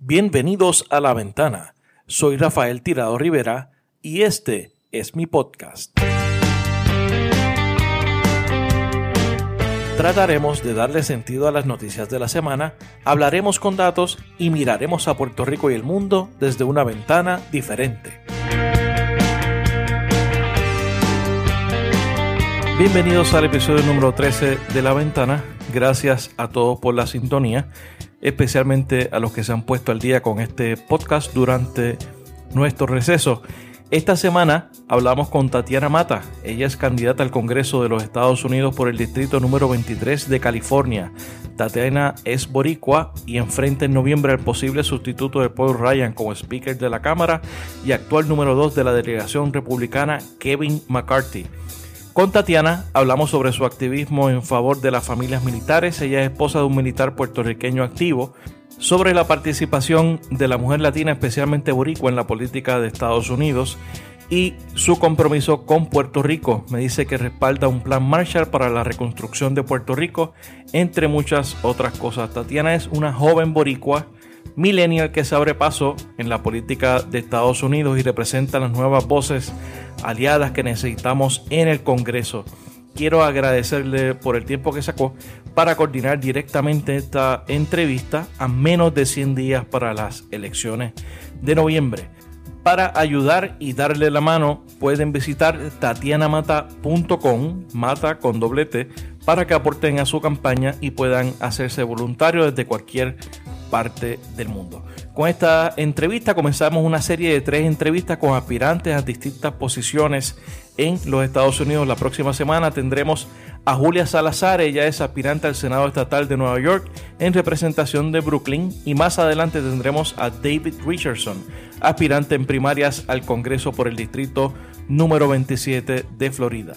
Bienvenidos a La Ventana. Soy Rafael Tirado Rivera y este es mi podcast. Trataremos de darle sentido a las noticias de la semana, hablaremos con datos y miraremos a Puerto Rico y el mundo desde una ventana diferente. Bienvenidos al episodio número 13 de La Ventana. Gracias a todos por la sintonía especialmente a los que se han puesto al día con este podcast durante nuestro receso. Esta semana hablamos con Tatiana Mata. Ella es candidata al Congreso de los Estados Unidos por el Distrito número 23 de California. Tatiana es boricua y enfrenta en noviembre al posible sustituto de Paul Ryan como Speaker de la Cámara y actual número 2 de la delegación republicana Kevin McCarthy. Con Tatiana hablamos sobre su activismo en favor de las familias militares. Ella es esposa de un militar puertorriqueño activo. Sobre la participación de la mujer latina, especialmente boricua, en la política de Estados Unidos y su compromiso con Puerto Rico. Me dice que respalda un plan Marshall para la reconstrucción de Puerto Rico, entre muchas otras cosas. Tatiana es una joven boricua millennial que se abre paso en la política de Estados Unidos y representa las nuevas voces aliadas que necesitamos en el Congreso. Quiero agradecerle por el tiempo que sacó para coordinar directamente esta entrevista a menos de 100 días para las elecciones de noviembre. Para ayudar y darle la mano pueden visitar tatianamata.com, mata con doble T, para que aporten a su campaña y puedan hacerse voluntarios desde cualquier parte del mundo. Con esta entrevista comenzamos una serie de tres entrevistas con aspirantes a distintas posiciones en los Estados Unidos. La próxima semana tendremos a Julia Salazar, ella es aspirante al Senado Estatal de Nueva York en representación de Brooklyn y más adelante tendremos a David Richardson, aspirante en primarias al Congreso por el Distrito número 27 de Florida.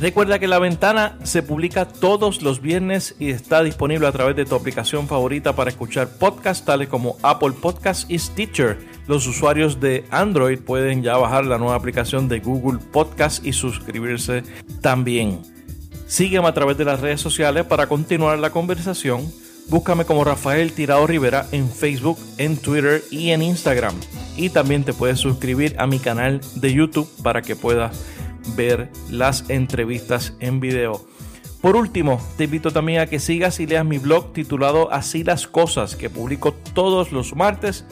Recuerda que La Ventana se publica todos los viernes y está disponible a través de tu aplicación favorita para escuchar podcasts tales como Apple Podcasts y Stitcher. Los usuarios de Android pueden ya bajar la nueva aplicación de Google Podcasts y suscribirse también. Sígueme a través de las redes sociales para continuar la conversación. Búscame como Rafael Tirado Rivera en Facebook, en Twitter y en Instagram. Y también te puedes suscribir a mi canal de YouTube para que puedas ver las entrevistas en video. Por último, te invito también a que sigas y leas mi blog titulado Así las cosas, que publico todos los martes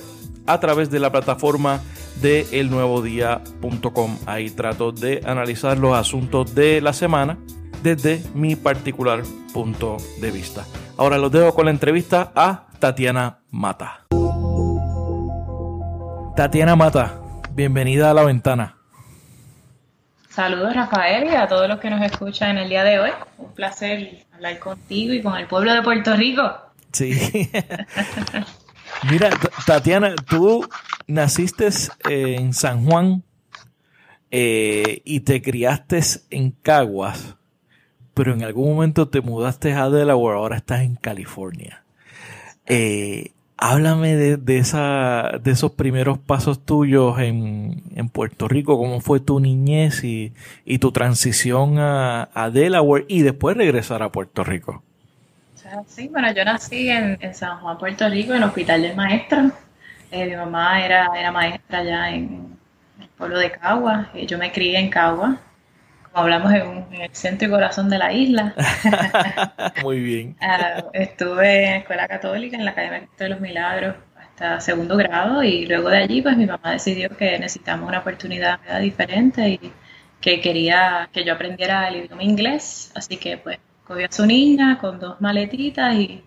a través de la plataforma de elnuevodía.com. Ahí trato de analizar los asuntos de la semana desde mi particular punto de vista. Ahora los dejo con la entrevista a Tatiana Mata. Tatiana Mata, bienvenida a la ventana. Saludos Rafael y a todos los que nos escuchan en el día de hoy. Un placer hablar contigo y con el pueblo de Puerto Rico. Sí. Mira, Tatiana, tú naciste en San Juan eh, y te criaste en Caguas, pero en algún momento te mudaste a Delaware, ahora estás en California. Eh, Háblame de, esa, de esos primeros pasos tuyos en, Puerto Rico, cómo fue tu niñez y, tu transición a, Delaware y después regresar a Puerto Rico. Sí, bueno, yo nací en, San Juan, Puerto Rico, en el Hospital del Maestro. Eh, mi mamá era, era maestra allá en el pueblo de Cagua. Eh, yo me crié en Cagua hablamos en, el centro y corazón de la isla. Muy bien. Ah, estuve en escuela católica, en la Academia de los Milagros, hasta segundo grado y luego de allí pues mi mamá decidió que necesitamos una oportunidad diferente y que quería que yo aprendiera el idioma inglés, así que pues cogió a su niña con dos maletitas y,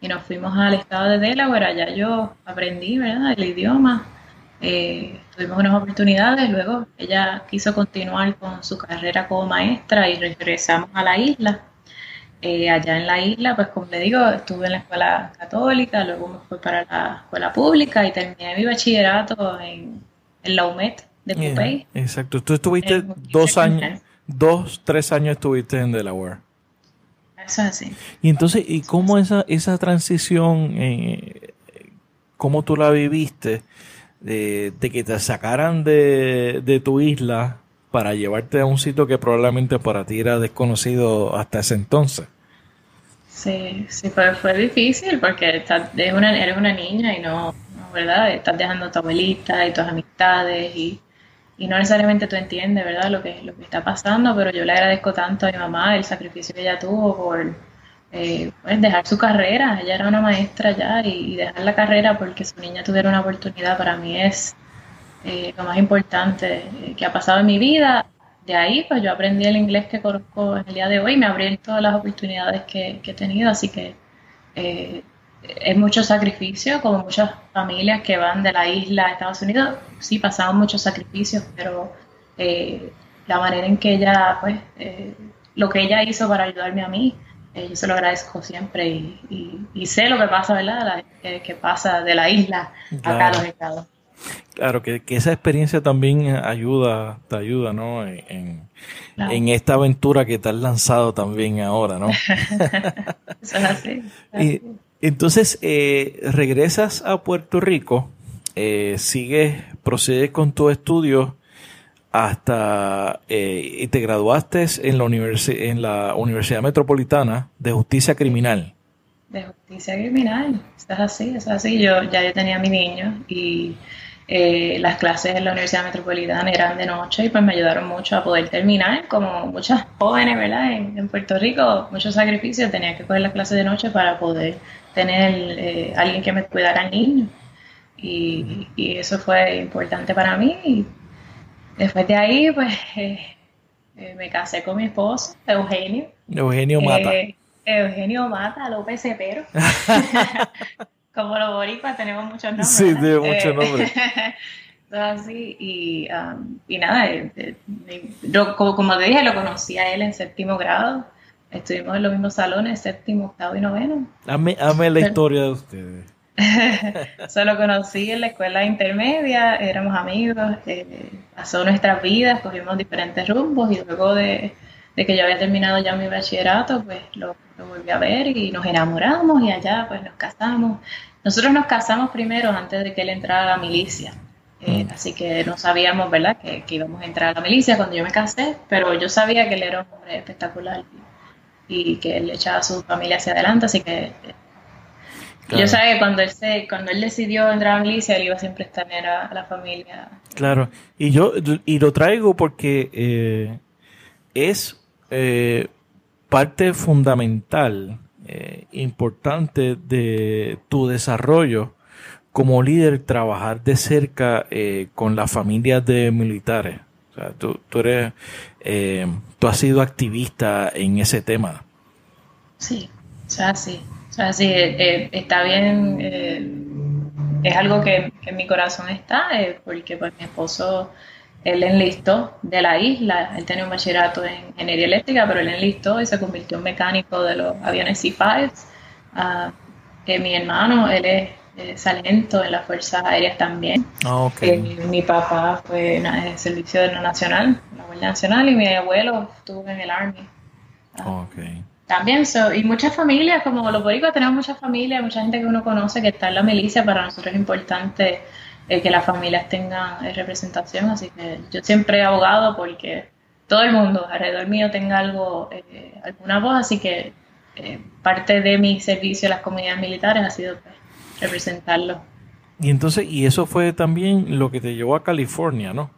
y nos fuimos al estado de Delaware, allá yo aprendí ¿verdad? el idioma eh, tuvimos unas oportunidades, luego ella quiso continuar con su carrera como maestra y regresamos a la isla. Eh, allá en la isla, pues como le digo, estuve en la escuela católica, luego me fui para la escuela pública y terminé mi bachillerato en, la UMED de Pupey. exacto, tú estuviste dos años, dos, tres años estuviste en Delaware. Eso es así. Y entonces, ¿y cómo esa, esa transición, eh, cómo tú la viviste? De, que te sacaran de, tu isla para llevarte a un sitio que probablemente para ti era desconocido hasta ese entonces. Sí, sí, fue, fue difícil porque una, eres una niña y no, ¿verdad? Estás dejando a tu abuelita y tus amistades y, y no necesariamente tú entiendes, ¿verdad? Lo que, lo que está pasando, pero yo le agradezco tanto a mi mamá el sacrificio que ella tuvo por pues dejar su carrera. Ella era una maestra ya y, dejar la carrera porque su niña tuviera una oportunidad para mí es eh, lo más importante eh, que ha pasado en mi vida. De ahí, pues yo aprendí el inglés que conozco en el día de hoy, me abrí todas las oportunidades que, he tenido, así que es mucho sacrificio, como muchas familias que van de la isla a Estados Unidos, sí pasaban muchos sacrificios, pero la manera en que ella, pues, lo que ella hizo para ayudarme a mí, eh, yo se lo agradezco siempre y, sé lo que pasa, ¿verdad? que, pasa de la isla acá a los estados. Claro, que, esa experiencia también ayuda, te ayuda, ¿no? En, esta aventura que te has lanzado también ahora, ¿no? Eso es así. Y, entonces, eh, regresas a Puerto Rico, eh, sigues, procedes con tu estudio hasta eh, y te graduaste en la, en la Universidad Metropolitana de Justicia Criminal. De Justicia Criminal, estás así, es así. Yo ya yo tenía mi niño y eh, las clases en la Universidad Metropolitana eran de noche y pues me ayudaron mucho a poder terminar, como muchas jóvenes, ¿verdad? En, Puerto Rico, muchos sacrificios, tenía que coger las clases de noche para poder tener eh, alguien que me cuidara al niño. Y, y, eso fue importante para mí. Después de ahí, pues eh, eh, me casé con mi esposo, Eugenio. Eugenio Mata. Eh, Eugenio Mata, López Cepero. Como los boricuas tenemos muchos nombres. Sí, tenemos muchos nombres. así, y, um, y nada, como, te dije, lo conocí a él en séptimo grado. Estuvimos en los mismos salones, séptimo, octavo y noveno. Ame, ame la historia de ustedes. Solo conocí en la escuela intermedia, éramos amigos, eh, pasó nuestras vidas, cogimos diferentes rumbos y luego de, que yo había terminado ya mi bachillerato, pues lo, volví a ver y nos enamoramos y allá pues nos casamos. Nosotros nos casamos primero antes de que él entrara a la milicia. Eh, mm. así que no sabíamos, ¿verdad?, que, íbamos a entrar a la milicia cuando yo me casé, pero yo sabía que él era un hombre espectacular y, y que él echaba a su familia hacia adelante, así que yo sabía que cuando él, se, cuando él decidió entrar a milicia, él iba siempre a estar a, la familia. Claro, y yo y lo traigo porque eh, es eh, parte fundamental, eh, importante de tu desarrollo como líder, trabajar de cerca con las familias de militares. O sea, tú, tú eres, tú has sido activista en ese tema. Sí, o sea, sí. O sea, sí, eh, eh, está bien, eh, es algo que, en mi corazón está, porque pues mi esposo, él enlistó de la isla, él tenía un bachillerato en ingeniería eléctrica, pero él enlistó y se convirtió en mecánico de los aviones C-5. Ah, mi hermano, él es sargento en las Fuerzas Aéreas también. Ah, mi papá fue en el servicio de la Nacional, la Guardia Nacional, y mi abuelo estuvo en el Army. Ah, también, y muchas familias, como los boricuas, tenemos muchas familias, mucha gente que uno conoce que está en la milicia, para nosotros es importante eh, que las familias tengan eh, representación, así que yo siempre he abogado porque todo el mundo alrededor mío tenga algo, eh, alguna voz, así que parte de mi servicio a las comunidades militares ha sido pues, representarlo. Y entonces, y eso fue también lo que te llevó a California, ¿no?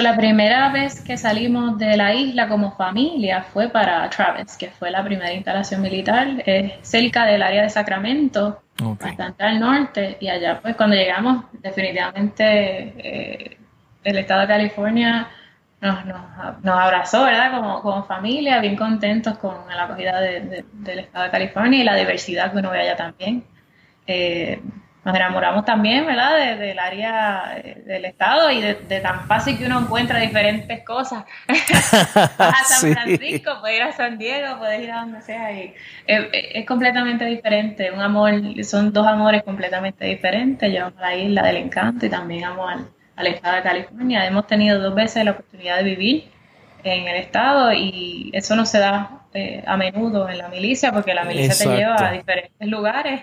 La primera vez que salimos de la isla como familia fue para Travis, que fue la primera instalación militar, es cerca del área de Sacramento, bastante al norte, y allá pues cuando llegamos definitivamente eh, el estado de California nos, nos, abrazó, ¿verdad? Como, como, familia, bien contentos con la acogida del estado de California y la diversidad que uno ve allá también. Eh, nos enamoramos también, ¿verdad?, del área eh, del estado y de, tan fácil que uno encuentra diferentes cosas. Vas a San Francisco, puedes ir a San Diego, puedes ir a donde sea. Y es, completamente diferente. Un amor, son dos amores completamente diferentes. Yo amo la isla del encanto y también amo al, al estado de California. Hemos tenido dos veces la oportunidad de vivir en el estado y eso no se da eh, a menudo en la milicia, porque la milicia te lleva a diferentes lugares.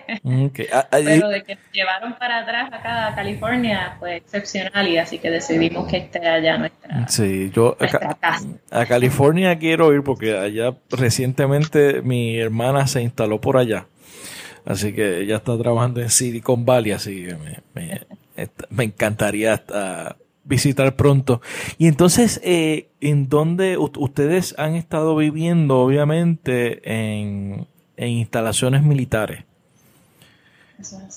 Ah, ah, Pero de que llevaron para atrás acá a California fue excepcional y así que decidimos que esté allá nuestra, sí, yo casa. A California quiero ir porque allá recientemente mi hermana se instaló por allá. Así que ella está trabajando en Silicon Valley, así que me, me, encantaría hasta visitar pronto. Y entonces, eh, ¿en dónde ustedes han estado viviendo, obviamente, en, en instalaciones militares?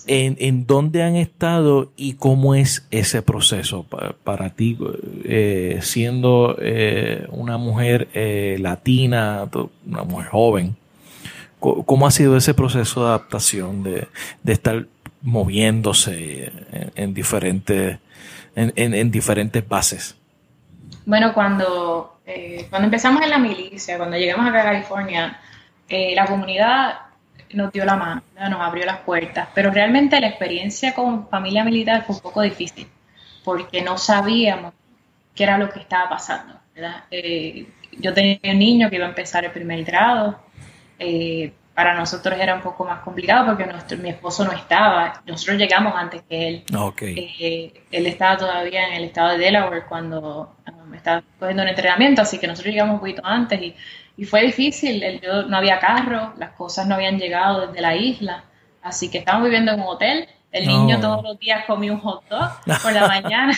¿En, ¿En, dónde han estado y cómo es ese proceso para, ti, eh, siendo eh, una mujer latina, una mujer joven? ¿Cómo ha sido ese proceso de adaptación, de, estar moviéndose en, diferentes, en, diferentes bases? Bueno, cuando, cuando empezamos en la milicia, cuando llegamos acá a California, la comunidad nos dio la mano, nos abrió las puertas, pero realmente la experiencia con familia militar fue un poco difícil, porque no sabíamos qué era lo que estaba pasando. Eh, yo tenía un niño que iba a empezar el primer grado, eh, para nosotros era un poco más complicado porque nuestro, mi esposo no estaba, nosotros llegamos antes que él. Eh, él estaba todavía en el estado de Delaware cuando um, estaba cogiendo un entrenamiento, así que nosotros llegamos un poquito antes y y fue difícil, no había carro, las cosas no habían llegado desde la isla, así que estábamos viviendo en un hotel. El niño todos los días comía un hot dog por la mañana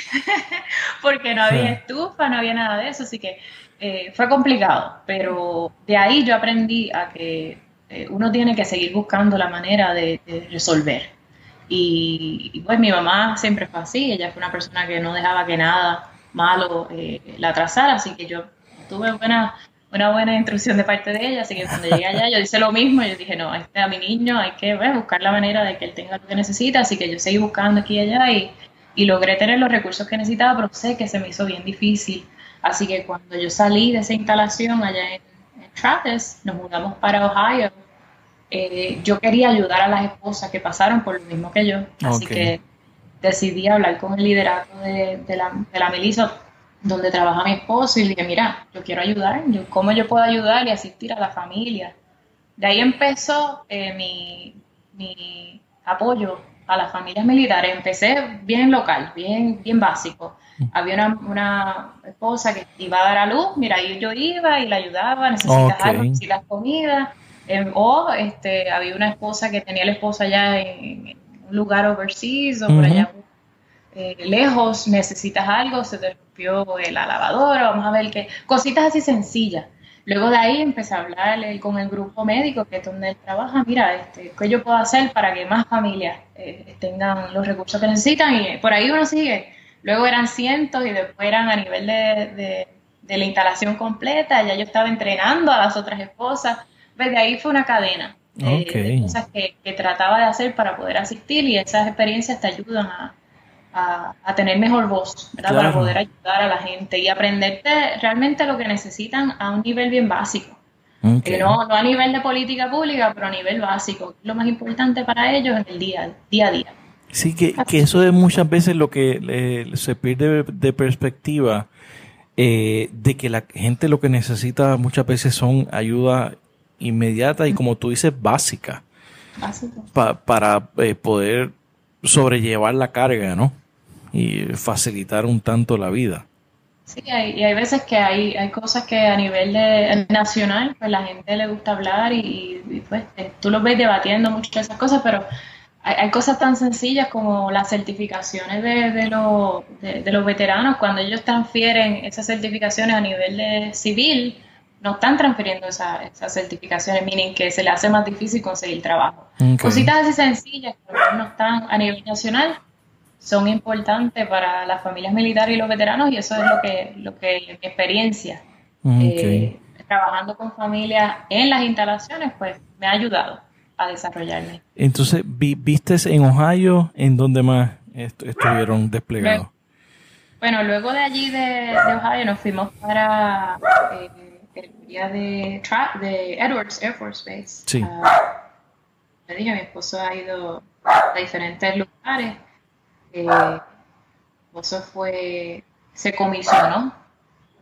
porque no había estufa, no había nada de eso, así que eh, fue complicado, pero de ahí yo aprendí a que eh, uno tiene que seguir buscando la manera de, resolver. Y, pues mi mamá siempre fue así, ella fue una persona que no dejaba que nada malo eh, la atrasara, así que yo tuve buena una buena instrucción de parte de ella, así que cuando llegué allá yo hice lo mismo, yo dije, no, este a mi niño hay que buscar la manera de que él tenga lo que necesita, así que yo seguí buscando aquí y allá y, y logré tener los recursos que necesitaba, pero sé que se me hizo bien difícil, así que cuando yo salí de esa instalación allá en, Travis, nos mudamos para Ohio, eh, yo quería ayudar a las esposas que pasaron por lo mismo que yo, así que decidí hablar con el liderato de, de la, de la milicia donde trabaja mi esposo y le dije, mira, yo quiero ayudar, yo, ¿cómo yo puedo ayudar y asistir a la familia? De ahí empezó eh, mi, mi, apoyo a las familias militares. Empecé bien local, bien, bien básico. Había una, una, esposa que iba a dar a luz, mira, ahí yo iba y la ayudaba, necesitas algo, necesitas comida. Eh, o este, había una esposa que tenía la esposa allá en, un lugar overseas o por allá eh, lejos, necesitas algo, se te rompió la lavadora, vamos a ver qué, cositas así sencillas. Luego de ahí empecé a hablar con el grupo médico, que es donde él trabaja, mira, este, ¿qué yo puedo hacer para que más familias eh, tengan los recursos que necesitan? Y por ahí uno sigue. Luego eran cientos y después eran a nivel de, de, la instalación completa, ya yo estaba entrenando a las otras esposas. Desde ahí fue una cadena eh, de cosas que, que trataba de hacer para poder asistir y esas experiencias te ayudan a, a, tener mejor voz, Para poder ayudar a la gente y aprenderte realmente lo que necesitan a un nivel bien básico. Que no, no a nivel de política pública, pero a nivel básico. Lo más importante para ellos es el día, día a día. Sí, que, que eso es muchas veces lo que eh, se pierde de perspectiva, eh, de que la gente lo que necesita muchas veces son ayuda inmediata y como tú dices, básica. para eh, poder sobrellevar la carga, ¿no? y facilitar un tanto la vida. Sí, hay, y hay veces que hay, hay cosas que a nivel de, nacional, pues la gente le gusta hablar y, pues eh, tú lo ves debatiendo muchas de esas cosas, pero hay, cosas tan sencillas como las certificaciones de, de, de, los veteranos, cuando ellos transfieren esas certificaciones a nivel de civil, no están transfiriendo esas certificaciones, miren que se le hace más difícil conseguir trabajo. Cositas así sencillas que no están a nivel nacional, son importantes para las familias militares y los veteranos y eso es lo que, lo que mi experiencia eh, trabajando con familias en las instalaciones pues me ha ayudado a desarrollarme. Entonces, ¿viste en Ohio en donde más estuvieron desplegados? Bueno, luego de allí de, Ohio nos fuimos para eh, el día de, de Edwards Air Force Base. Sí. Le dije, mi esposo ha ido a diferentes lugares eh, eso fue, se comisionó,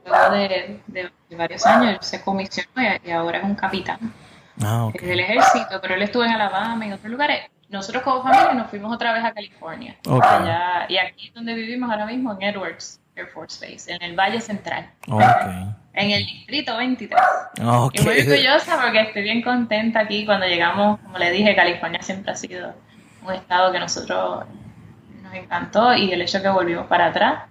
luego de, varios años, se comisionó y, ahora es un capitán ah, del ejército, pero él estuvo en Alabama y en otros lugares. Nosotros como familia nos fuimos otra vez a California. y aquí es donde vivimos ahora mismo, en Edwards. Air Force Base, en el Valle Central. Okay. En el distrito 23. Okay. Y muy orgullosa porque estoy bien contenta aquí. Cuando llegamos, como le dije, California siempre ha sido un estado que nosotros nos encantó y el hecho que volvimos para atrás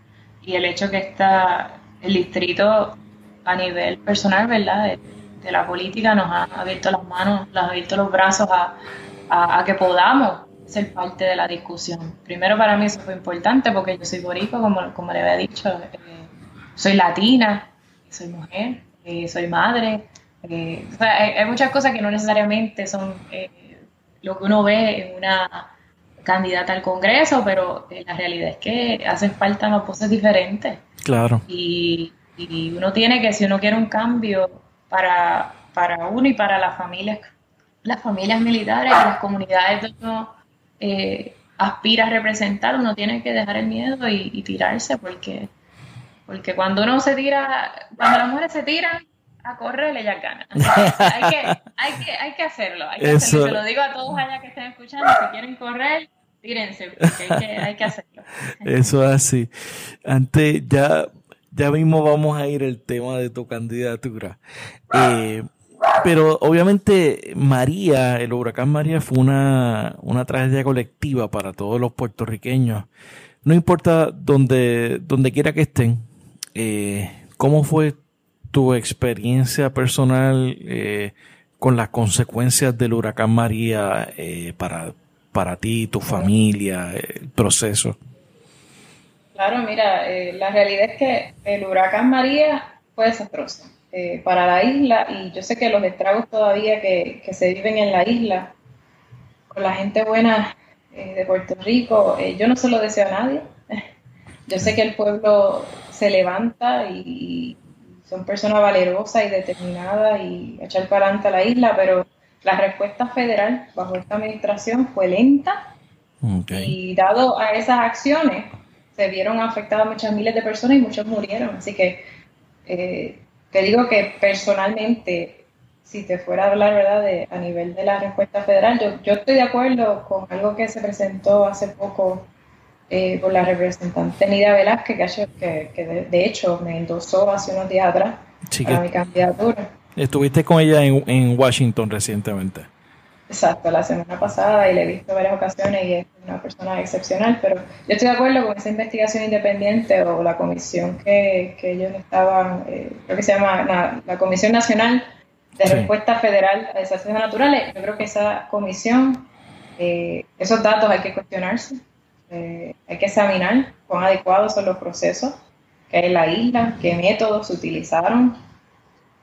y el hecho que está el distrito a nivel personal, ¿verdad? De, la política nos ha abierto las manos, nos ha abierto los brazos a, a, que podamos ser parte de la discusión. Primero para mí eso fue importante porque yo soy boricua, como, como le había dicho, eh, soy latina, soy mujer, eh, soy madre. Eh, hay, muchas cosas que no necesariamente son lo que uno ve en una candidata al Congreso, pero la realidad es que hacen falta unas voces diferentes. Claro. Y, y uno tiene que, si uno quiere un cambio para, para uno y para las familias, las familias militares y las comunidades que uno eh, aspira a representar, uno tiene que dejar el miedo y, tirarse porque, porque cuando uno se tira, cuando las mujeres se tiran a correr, ellas ganan. hay, que, hay, que, hay que hacerlo, hay que hacerlo. Se lo digo a todos allá que estén escuchando, si quieren correr, tírense, porque hay que, hay que hacerlo. Eso es así. Antes ya ya mismo vamos a ir el tema de tu candidatura. Eh, pero obviamente María, el huracán María fue una, una tragedia colectiva para todos los puertorriqueños. No importa donde, donde quiera que estén, eh, ¿cómo fue tu experiencia personal eh, con las consecuencias del huracán María para, para ti, tu familia, el proceso? Claro, mira, eh, la realidad es que el huracán María fue desastroso eh, para la isla y yo sé que los estragos todavía que, se viven en la isla, con la gente buena eh, de Puerto Rico, yo no se lo deseo a nadie. Yo sé que el pueblo se levanta y, son personas valerosas y determinadas y echar para adelante a la isla, pero la respuesta federal bajo esta administración fue lenta y dado a esas acciones, se vieron afectadas muchas miles de personas y muchos murieron. Así que eh, te digo que personalmente, si te fuera a hablar ¿verdad? De, a nivel de la respuesta federal, yo, yo estoy de acuerdo con algo que se presentó hace poco eh, por la representante Nida Velázquez, que, que, de, hecho me endosó hace unos días atrás para mi candidatura. Estuviste con ella en, en Washington recientemente. Exacto, la semana pasada y le he visto varias ocasiones y es una persona excepcional, pero yo estoy de acuerdo con esa investigación independiente o la comisión que, que ellos estaban, eh, creo que se llama la, Comisión Nacional de Respuesta Federal a Desastres Naturales. Yo creo que esa comisión, eh, esos datos hay que cuestionarse, eh, hay que examinar cuán adecuados son los procesos que hay en la isla, qué métodos se utilizaron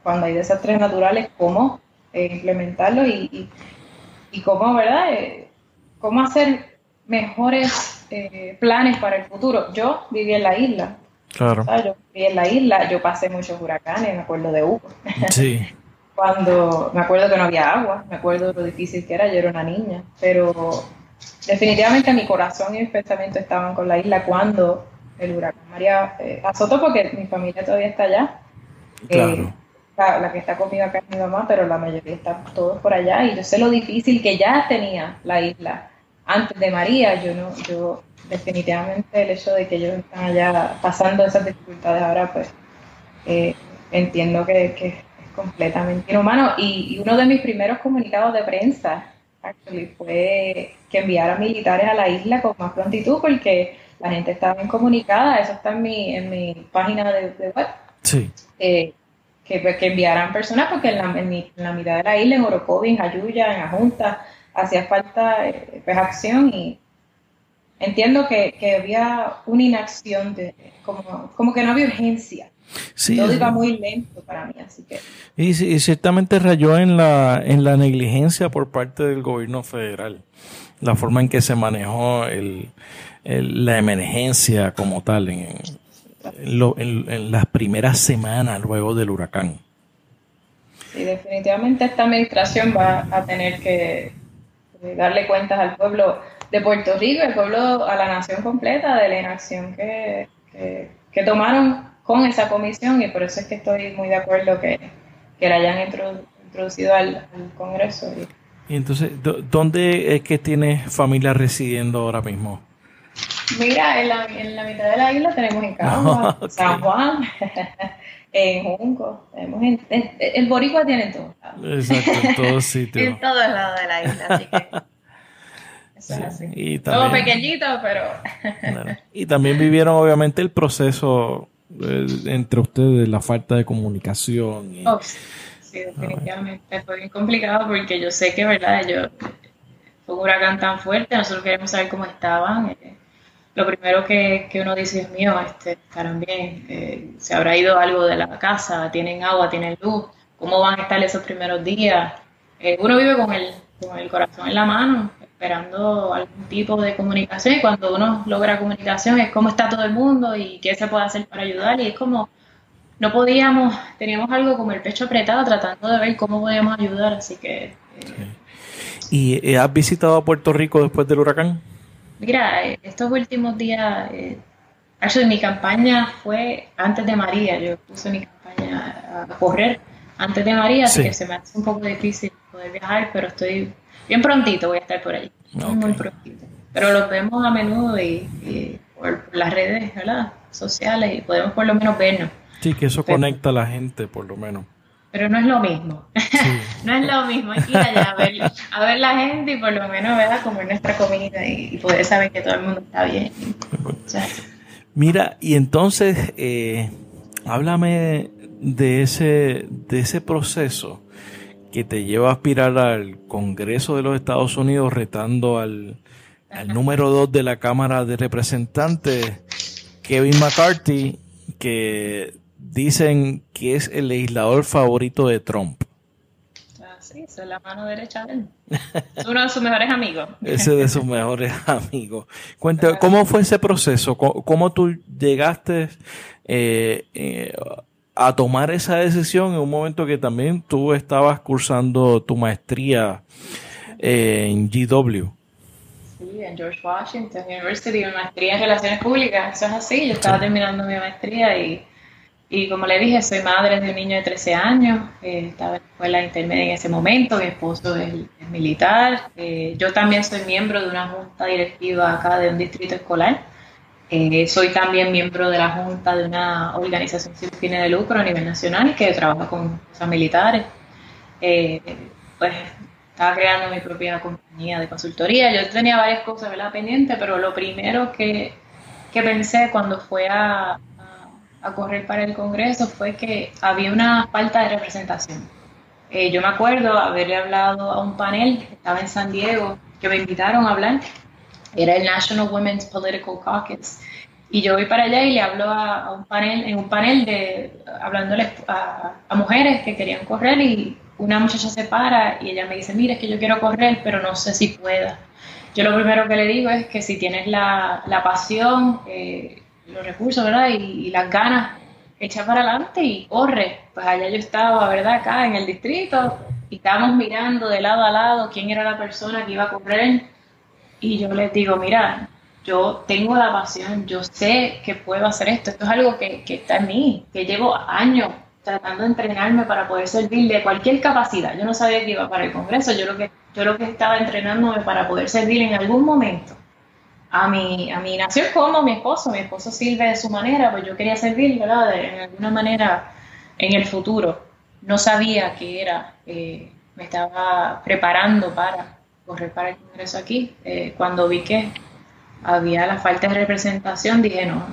cuando hay desastres naturales, cómo implementarlos y y cómo, ¿verdad? Eh, cómo hacer mejores eh, planes para el futuro. Yo viví en la isla. Claro. Yo viví en la isla, yo pasé muchos huracanes, me acuerdo de Hugo. Sí. Cuando me acuerdo que no había agua, me acuerdo lo difícil que era, yo era una niña, pero definitivamente mi corazón y mis pensamientos estaban con la isla cuando el huracán María eh, azotó, porque mi familia todavía está allá. Claro la, que está conmigo acá es mi mamá, pero la mayoría están todos por allá y yo sé lo difícil que ya tenía la isla antes de María. Yo no, yo definitivamente el hecho de que ellos están allá pasando esas dificultades ahora, pues eh, entiendo que, es completamente inhumano. Y, y, uno de mis primeros comunicados de prensa actually, fue que enviara militares a la isla con más prontitud porque la gente estaba bien comunicada. Eso está en mi, en mi página de, web. Sí. Eh, que, que enviaran personas porque en la, mitad de la isla, en Orocovi, en Ayuya, en Ajunta, hacía falta eh, pues, acción y entiendo que, había una inacción, de, como, como que no había urgencia. Todo iba muy lento para mí, así que... Y, ciertamente rayó en la, en la negligencia por parte del gobierno federal, la forma en que se manejó el, la emergencia como tal en, en, las primeras semanas luego del huracán. Sí, definitivamente esta administración va a tener que darle cuentas al pueblo de Puerto Rico, al pueblo, a la nación completa de la inacción que, que, tomaron con esa comisión y por eso es que estoy muy de acuerdo que, que la hayan introducido al, Congreso. Y entonces, ¿dónde es que tiene familia residiendo ahora mismo? Mira, en la, en la mitad de la isla tenemos en Cagua, San Juan, en Junco, tenemos en, el Boricua tiene en todos lados. Exacto, en todos sitios. en todos lados de la isla, así que... Eso es así. Y también, Todo pequeñito, pero... Y también vivieron obviamente el proceso eh, entre ustedes, la falta de comunicación. Y, oh, sí, definitivamente. Fue bien complicado porque yo sé que, ¿verdad? Yo, fue un huracán tan fuerte, nosotros queremos saber cómo estaban. Eh, lo primero que, uno dice, es mío, este, estarán bien, eh, se habrá ido algo de la casa, tienen agua, tienen luz, cómo van a estar esos primeros días. Eh, uno vive con el, con el corazón en la mano, esperando algún tipo de comunicación y cuando uno logra comunicación es cómo está todo el mundo y qué se puede hacer para ayudar y es como no podíamos, teníamos algo como el pecho apretado tratando de ver cómo podíamos ayudar, así que... Eh, ¿Y has visitado a Puerto Rico después del huracán? Mira, eh, estos últimos días, eh, mi campaña fue antes de María, yo puse mi campaña a correr antes de María, así que se me hace un poco difícil poder viajar, pero estoy bien prontito, voy a estar por ahí, muy prontito. Pero los vemos a menudo y, por las redes ¿verdad? sociales y podemos por lo menos vernos. Sí, que eso conecta a la gente, por lo menos. Pero no es lo mismo. no es lo mismo. Hay que ir allá a ver, a ver la gente y por lo menos, ¿verdad? Como nuestra comida y, poder saber que todo el mundo está bien. Mira, y entonces, eh, háblame de ese, de ese proceso que te lleva a aspirar al Congreso de los Estados Unidos retando al, al número dos de la Cámara de Representantes, Kevin McCarthy, que dicen que es el legislador favorito de Trump. Ah, sí, es la mano derecha de él. Es uno de sus mejores amigos. Ese de sus mejores amigos. Cuéntame, ¿cómo fue ese proceso? ¿Cómo, tú llegaste eh, eh, a tomar esa decisión en un momento que también tú estabas cursando tu maestría eh, en GW? Sí, en George Washington University, maestría en Relaciones Públicas. Eso es así. Yo estaba terminando mi maestría y y como le dije, soy madre de un niño de 13 años, eh, estaba en la escuela intermedia en ese momento, mi esposo es, militar, eh, yo también soy miembro de una junta directiva acá de un distrito escolar, eh, soy también miembro de la junta de una organización sin fines de lucro a nivel nacional que trabaja con cosas militares. pues estaba creando mi propia compañía de consultoría, yo tenía varias cosas pendientes, pero lo primero que, que pensé cuando fue a a correr para el Congreso fue que había una falta de representación. Eh, yo me acuerdo haberle hablado a un panel que estaba en San Diego, que me invitaron a hablar, era el National Women's Political Caucus, y yo voy para allá y le hablo a, un panel, en un panel de, hablándole a, a, mujeres que querían correr y una muchacha se para y ella me dice, mira, es que yo quiero correr, pero no sé si pueda. Yo lo primero que le digo es que si tienes la, la pasión, eh, los recursos, ¿verdad? Y, las ganas, echa para adelante y corre. Pues allá yo estaba, ¿verdad? Acá en el distrito y estábamos mirando de lado a lado quién era la persona que iba a correr. Y yo les digo, mira, yo tengo la pasión, yo sé que puedo hacer esto, esto es algo que, que está en mí, que llevo años tratando de entrenarme para poder servir de cualquier capacidad. Yo no sabía que iba para el Congreso, yo lo que, yo lo que estaba entrenándome para poder servir en algún momento a mi, a mi nación como mi esposo, mi esposo sirve de su manera, pues yo quería servir, ¿verdad? De, alguna manera en el futuro. No sabía que era, eh, me estaba preparando para correr para el Congreso aquí. Eh, cuando vi que había la falta de representación, dije, no,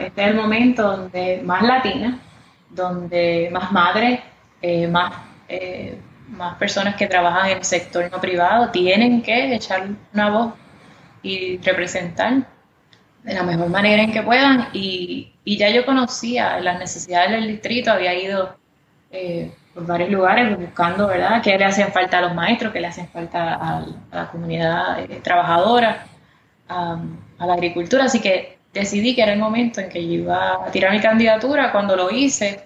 este es el momento donde más latina, donde más madres, eh, más, más personas que trabajan en el sector no privado tienen que echar una voz y representar de la mejor manera en que puedan. Y, y ya yo conocía las necesidades del distrito, había ido eh, por varios lugares buscando, ¿verdad?, qué le hacen falta a los maestros, qué le hacen falta a, la comunidad eh, trabajadora, a, la agricultura. Así que decidí que era el momento en que yo iba a tirar mi candidatura. Cuando lo hice,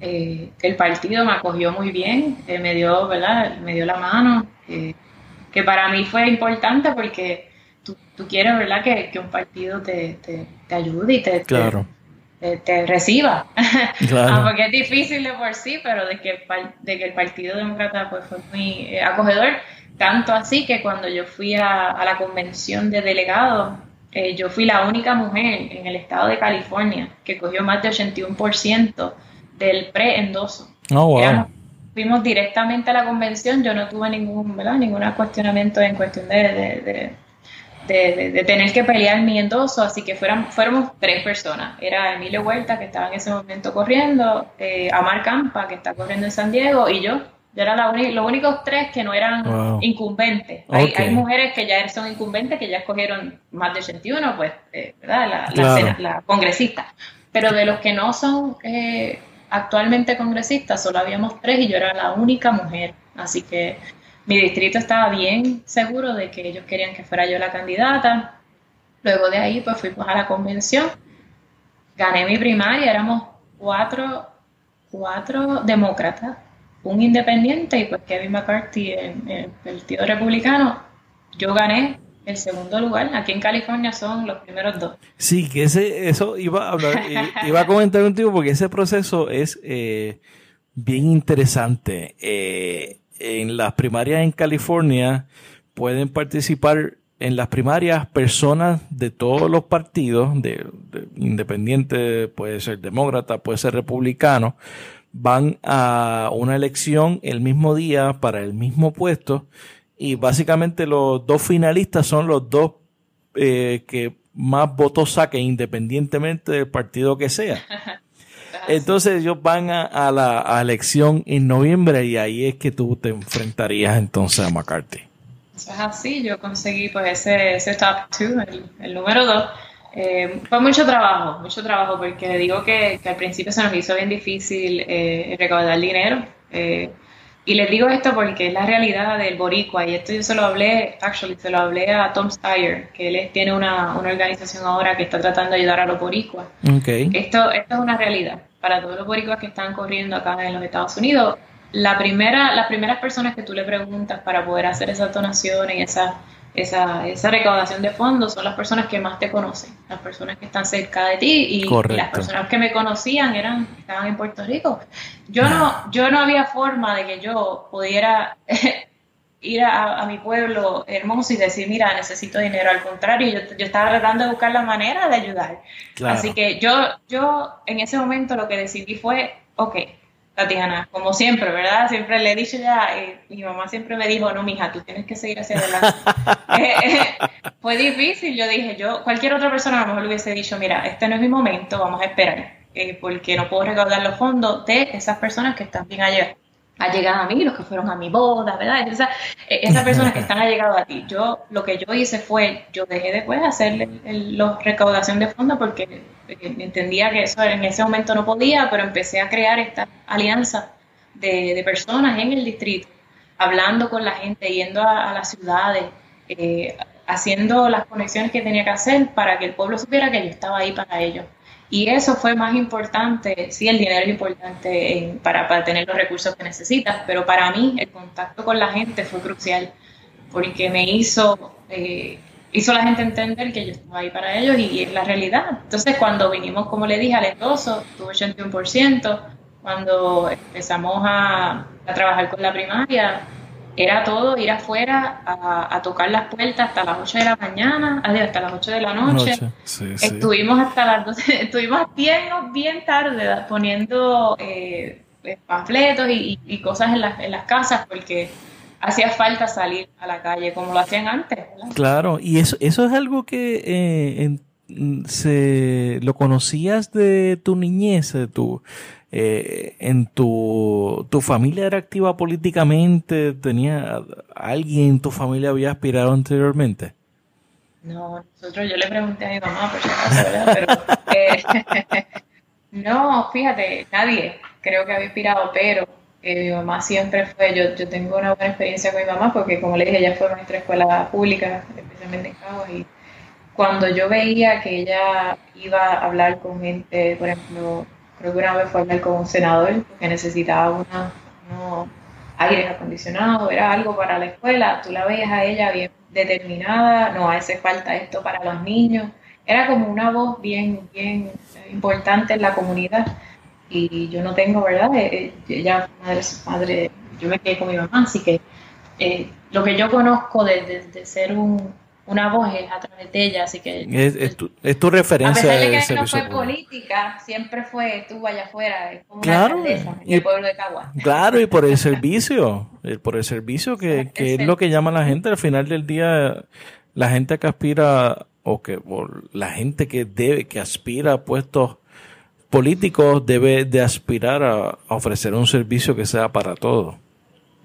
eh, el partido me acogió muy bien, me dio, ¿verdad?, me dio la mano, que para mí fue importante porque tú, quieres, ¿verdad?, que, un partido te, ayude y te, te, reciba. Claro. Porque es difícil de por sí, pero de que, de que el Partido Demócrata pues, fue muy eh, acogedor, tanto así que cuando yo fui a, la convención de delegados, eh, yo fui la única mujer en el estado de California que cogió más de 81% del pre-endoso. Oh, wow. fuimos directamente a la convención, yo no tuve ningún, ¿verdad? ningún cuestionamiento en cuestión de, de, tener que pelear mi endoso, así que fuéramos, fuéramos tres personas. Era Emilio Huerta, que estaba en ese momento corriendo, eh, Amar Campa, que está corriendo en San Diego, y yo. Yo era la los únicos tres que no eran incumbentes. Hay, mujeres que ya son incumbentes, que ya escogieron más de 81, pues, eh, ¿verdad? La, congresista. Pero de los que no son eh, actualmente congresistas, solo habíamos tres y yo era la única mujer. Así que mi distrito estaba bien seguro de que ellos querían que fuera yo la candidata. Luego de ahí, pues fuimos a la convención. Gané mi primaria, éramos cuatro, cuatro demócratas un independiente y pues Kevin McCarthy en, el Partido Republicano, yo gané el segundo lugar. Aquí en California son los primeros dos. Sí, que ese, eso iba a hablar, iba a comentar contigo porque ese proceso es eh, bien interesante. Eh, en las primarias en California pueden participar en las primarias personas de todos los partidos, de, de independiente, puede ser demócrata, puede ser republicano, van a una elección el mismo día para el mismo puesto y básicamente los dos finalistas son los dos eh, que más votos saquen independientemente del partido que sea. Entonces ellos van a, la elección en noviembre y ahí es que tú te enfrentarías entonces a McCarthy. Eso es así, yo conseguí pues ese, ese top two, el, el número dos eh, fue mucho trabajo, mucho trabajo, porque digo que, al principio se nos hizo bien difícil eh, recaudar dinero. Eh, y les digo esto porque es la realidad del boricua, y esto yo se lo hablé, actually, se lo hablé a Tom Steyer, que él tiene una, organización ahora que está tratando de ayudar a los boricuas. Esto, esto es una realidad para todos los boricuas que están corriendo acá en los Estados Unidos. La primera, las primeras personas que tú le preguntas para poder hacer esas donaciones y esas esa, esa recaudación de fondos son las personas que más te conocen, las personas que están cerca de ti y, las personas que me conocían eran estaban en Puerto Rico. Yo no yo no había forma de que yo pudiera ir a, mi pueblo hermoso y decir, mira, necesito dinero. Al contrario, yo, yo estaba tratando de buscar la manera de ayudar. Así que yo, yo en ese momento lo que decidí fue, ok, Tatiana, como siempre, ¿verdad? Siempre le he dicho ya, eh, mi mamá siempre me dijo, no, mija, tú tienes que seguir hacia adelante. Eh, eh, fue difícil, yo dije, yo, cualquier otra persona a lo mejor le hubiese dicho, mira, este no es mi momento, vamos a esperar, porque no puedo recaudar los fondos de esas personas que están bien allá ha llegado a mí, los que fueron a mi boda, ¿verdad? Esa, esas personas que están llegado a ti. Yo, lo que yo hice fue, yo dejé después de hacerle la recaudación de fondos porque entendía que eso en ese momento no podía, pero empecé a crear esta alianza de, personas en el distrito, hablando con la gente, yendo a, las ciudades, eh, haciendo las conexiones que tenía que hacer para que el pueblo supiera que yo estaba ahí para ellos. Y eso fue más importante, sí, el dinero es importante para, para, tener los recursos que necesitas, pero para mí el contacto con la gente fue crucial, porque me hizo, eh, hizo la gente entender que yo estaba ahí para ellos y, es la realidad. Entonces cuando vinimos, como le dije, al endoso, tuve 81%, cuando empezamos a, a trabajar con la primaria, era todo ir afuera a, tocar las puertas hasta las 8 de la mañana, hasta las 8 de la noche. estuvimos hasta las 12, estuvimos bien, bien tarde poniendo eh, panfletos y, cosas en las, en las casas porque hacía falta salir a la calle como lo hacían antes. Claro, y eso, eso es algo que eh, se, lo conocías de tu niñez, de tu eh, en tu, tu familia era activa políticamente, tenía alguien en tu familia había aspirado anteriormente. No, nosotros yo le pregunté a mi mamá, por si. Pero eh, no, fíjate, nadie creo que había aspirado, pero eh, mi mamá siempre fue, yo, yo tengo una buena experiencia con mi mamá porque como le dije, ella fue maestra de escuela pública, especialmente en Cabo, y cuando yo veía que ella iba a hablar con gente, por ejemplo, creo que una vez fue hablar con un senador que necesitaba una, unos aires acondicionados, era algo para la escuela, tú la veías a ella bien determinada, no hace falta esto para los niños, era como una voz bien, bien importante en la comunidad. Y yo no tengo, ¿verdad? Eh, eh, ella madre, madre, yo me quedé con mi mamá, así que eh, lo que yo conozco de, de, ser un, una voz es a través de ella, así que... Es, tu, es tu, referencia. A pesar de que no fue política, siempre fue tú vaya afuera, es como claro, una y, el pueblo de Cagua. Claro, y por el servicio, por el servicio que, que es lo que llama la gente, al final del día, la gente que aspira, o que la gente que debe, que aspira a puestos políticos, debe de aspirar a, ofrecer un servicio que sea para todos.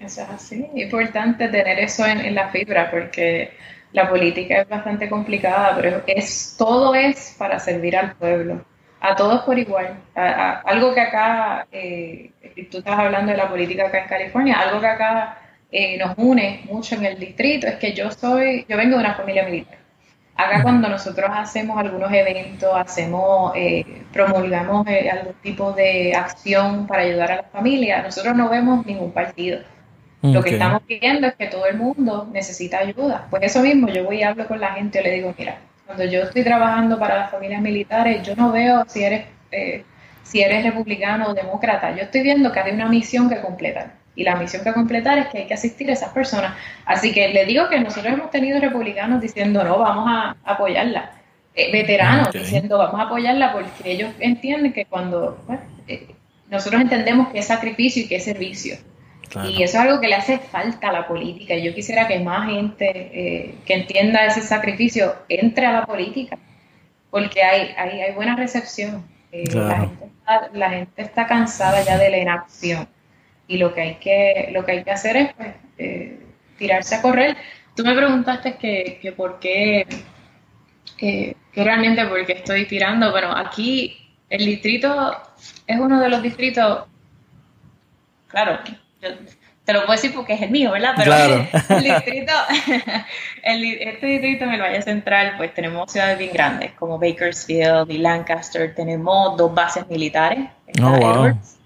Eso es así, es importante tener eso en, en la fibra, porque la política es bastante complicada, pero es todo es para servir al pueblo, a todos por igual. algo que acá, eh, tú estás hablando de la política acá en California, algo que acá eh, nos une mucho en el distrito es que yo soy, yo vengo de una familia militar. Acá cuando nosotros hacemos algunos eventos, hacemos, eh, promulgamos algún tipo de acción para ayudar a la familia, nosotros no vemos ningún partido lo que estamos viendo es que todo el mundo necesita ayuda. Pues eso mismo, yo voy y hablo con la gente y le digo, mira, cuando yo estoy trabajando para las familias militares, yo no veo si eres, eh, si eres republicano o demócrata. Yo estoy viendo que hay una misión que completar. Y la misión que completar es que hay que asistir a esas personas. Así que le digo que nosotros hemos tenido republicanos diciendo, no, vamos a apoyarla. Eh, veteranos diciendo, vamos a apoyarla porque ellos entienden que cuando pues, eh, nosotros entendemos que es sacrificio y que es servicio. Y eso es algo que le hace falta a la política. Yo quisiera que más gente eh, que entienda ese sacrificio entre a la política, porque hay, hay, hay buena recepción. Eh, la, gente está, cansada ya de la inacción y lo que hay que, lo que, hay que hacer es pues, eh, tirarse a correr. Tú me preguntaste que, que por qué, que realmente por qué estoy tirando. Bueno, aquí el distrito es uno de los distritos, claro, te lo puedo decir porque es el mío, ¿verdad? Pero el, distrito, este distrito en el Valle Central, pues tenemos ciudades bien grandes como Bakersfield y Lancaster. Tenemos dos bases militares, oh, Edwards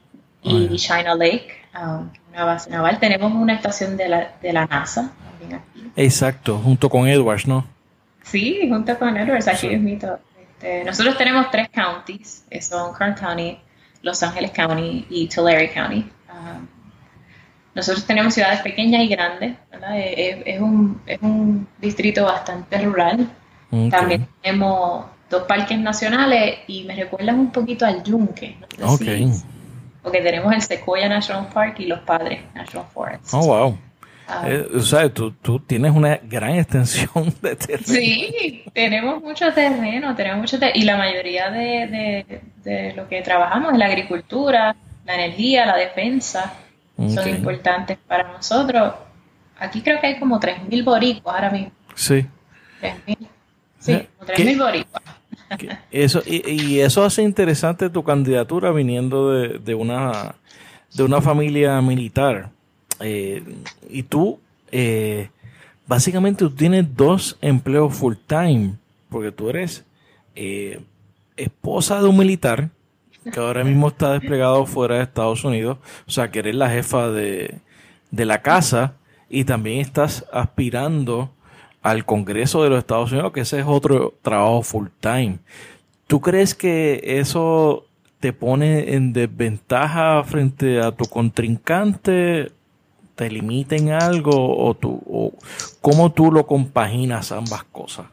y China Lake, um, una base naval. Tenemos una estación de la, de la NASA también aquí. Exacto, junto con Edwards, ¿no? Sí, junto con Edwards, aquí es mito. Este, nosotros tenemos tres counties, son Kern County, Los Ángeles County y Tulare County. Um, nosotros tenemos ciudades pequeñas y grandes, Es, un, distrito bastante rural. También tenemos dos parques nacionales y me recuerdan un poquito al Yunque. porque tenemos el Sequoia National Park y los Padres National Forest. Oh, wow. Ah. Eh, o sea, tú, tienes una gran extensión de terreno. Sí, tenemos mucho terreno, tenemos mucho y la mayoría de, de, lo que trabajamos es la agricultura, la energía, la defensa son importantes para nosotros. Aquí creo que hay como 3.000 boricuas ahora mismo. Sí. 3.000. Sí, como 3.000 boricuas. Eso, y, eso hace interesante tu candidatura viniendo de, de una, de una familia militar. Eh, y tú, eh, básicamente tú tienes dos empleos full time, porque tú eres eh, esposa de un militar que ahora mismo está desplegado fuera de Estados Unidos, o sea, que eres la jefa de, la casa y también estás aspirando al Congreso de los Estados Unidos, que ese es otro trabajo full time. ¿Tú crees que eso te pone en desventaja frente a tu contrincante? ¿Te limita en algo? ¿O, tú, o cómo tú lo compaginas ambas cosas?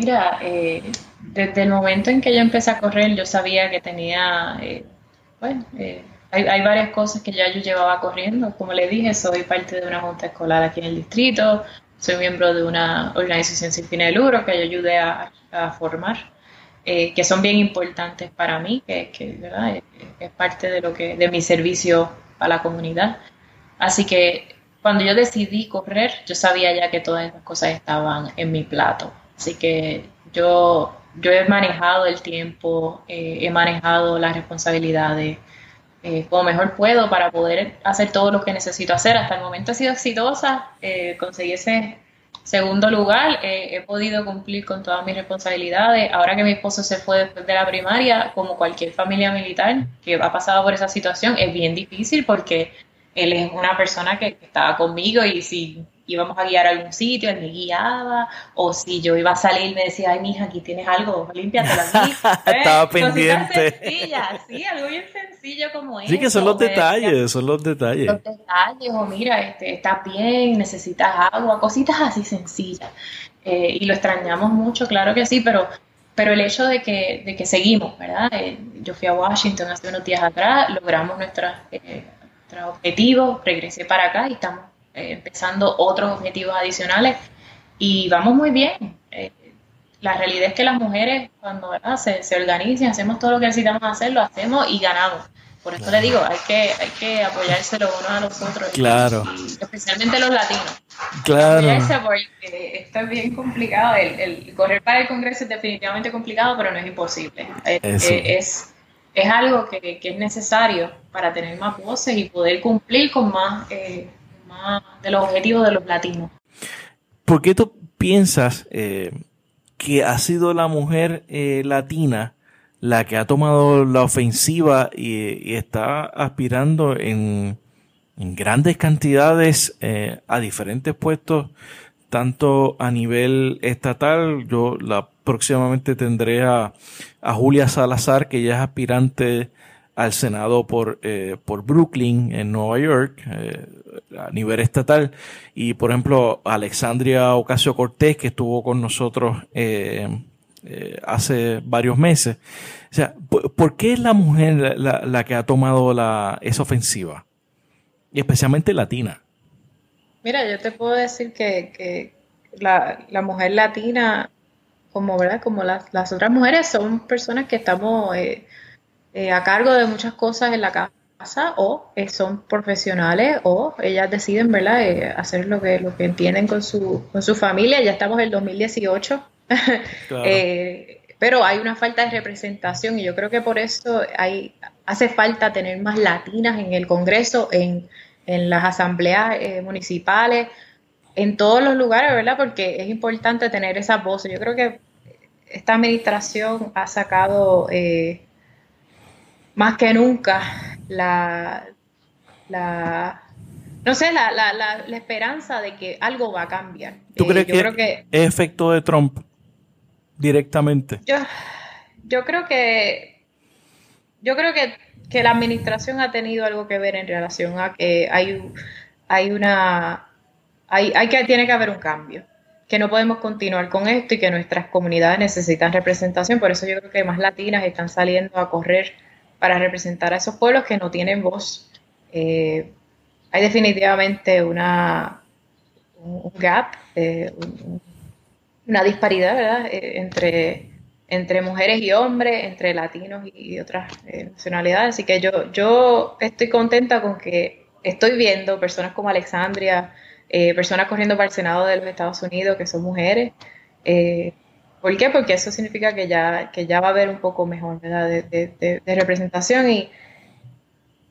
Mira, eh, desde el momento en que yo empecé a correr, yo sabía que tenía, eh, bueno, eh, hay, varias cosas que ya yo llevaba corriendo. Como le dije, soy parte de una junta escolar aquí en el distrito, soy miembro de una organización sin fines de lucro que yo ayudé a, formar, que son bien importantes para mí, que, que ¿verdad? es parte de lo que, de mi servicio a la comunidad. Así que cuando yo decidí correr, yo sabía ya que todas esas cosas estaban en mi plato. Así que yo, yo he manejado el tiempo, eh, he manejado las responsabilidades eh, como mejor puedo para poder hacer todo lo que necesito hacer. Hasta el momento he sido exitosa, eh, conseguí ese segundo lugar, he podido cumplir con todas mis responsabilidades. Ahora que mi esposo se fue después de la primaria, como cualquier familia militar que ha pasado por esa situación, es bien difícil porque él es una persona que estaba conmigo y si íbamos a guiar a algún sitio, él me guiaba, o si yo iba a salir me decía, ay, mija, aquí tienes algo, límpiatelo aquí. Estaba pendiente. sí, algo bien sencillo como eso. Sí, que son los detalles, son los detalles. Los detalles, o mira, este, estás bien, necesitas agua, cositas así sencillas. eh, y lo extrañamos mucho, claro que sí, pero, pero el hecho de que, de que seguimos, ¿verdad? Eh, yo fui a Washington hace unos días atrás, logramos nuestros objetivos, regresé para acá y estamos empezando otros objetivos adicionales y vamos muy bien. la realidad es que las mujeres cuando Se, se organizan, hacemos todo lo que necesitamos hacer, lo hacemos y ganamos. Por eso le digo, hay que, hay que apoyarse los unos a los otros. Claro. especialmente los latinos. Claro. porque esto es bien complicado. El, correr para el Congreso es definitivamente complicado, pero no es imposible. Eh, eh, es, es, algo que, es necesario para tener más voces y poder cumplir con más, eh, de los objetivos de los latinos. ¿Por qué tú piensas que ha sido la mujer latina? la que ha tomado la ofensiva y, está aspirando en, grandes cantidades eh, a diferentes puestos, tanto a nivel estatal, yo la próximamente tendré a, Julia Salazar, que ya es aspirante al Senado por, eh, por Brooklyn, en Nueva York, eh, a nivel estatal, y por ejemplo Alexandria Ocasio Cortés, que estuvo con nosotros eh, hace varios meses. O sea, ¿por, qué es la mujer la, que ha tomado la, esa ofensiva? Y especialmente latina. Mira, yo te puedo decir que, la, mujer latina, como, ¿verdad? como las, las, otras mujeres, son personas que estamos eh, eh, a cargo de muchas cosas en la casa o son profesionales o ellas deciden ¿verdad? hacer lo que, lo que entienden con su, con su familia. Ya estamos en el 2018 Eh, pero hay una falta de representación y yo creo que por eso hay, hace falta tener más latinas en el Congreso, en, las asambleas eh, municipales, en todos los lugares, ¿verdad? Porque es importante tener esa voz. Yo creo que esta administración ha sacado eh, más que nunca la, la no sé, la, la, la, esperanza de que algo va a cambiar. ¿Tú crees que, creo que es efecto de Trump? directamente? Yo, yo creo que yo creo que, la administración ha tenido algo que ver en relación a que hay, hay una hay, hay que tiene que haber un cambio que no podemos continuar con esto y que nuestras comunidades necesitan representación. Por eso yo creo que más latinas están saliendo a correr para representar a esos pueblos que no tienen voz. Eh, hay definitivamente una, un gap, eh, un, una disparidad, ¿verdad? Eh, entre, mujeres y hombres, entre latinos y, otras eh, nacionalidades. Así que yo, yo estoy contenta con que estoy viendo personas como Alexandria, eh, personas corriendo para el Senado de los Estados Unidos que son mujeres. ¿Por qué? Porque eso significa que ya, que ya va a haber un poco mejor ¿verdad? de representación y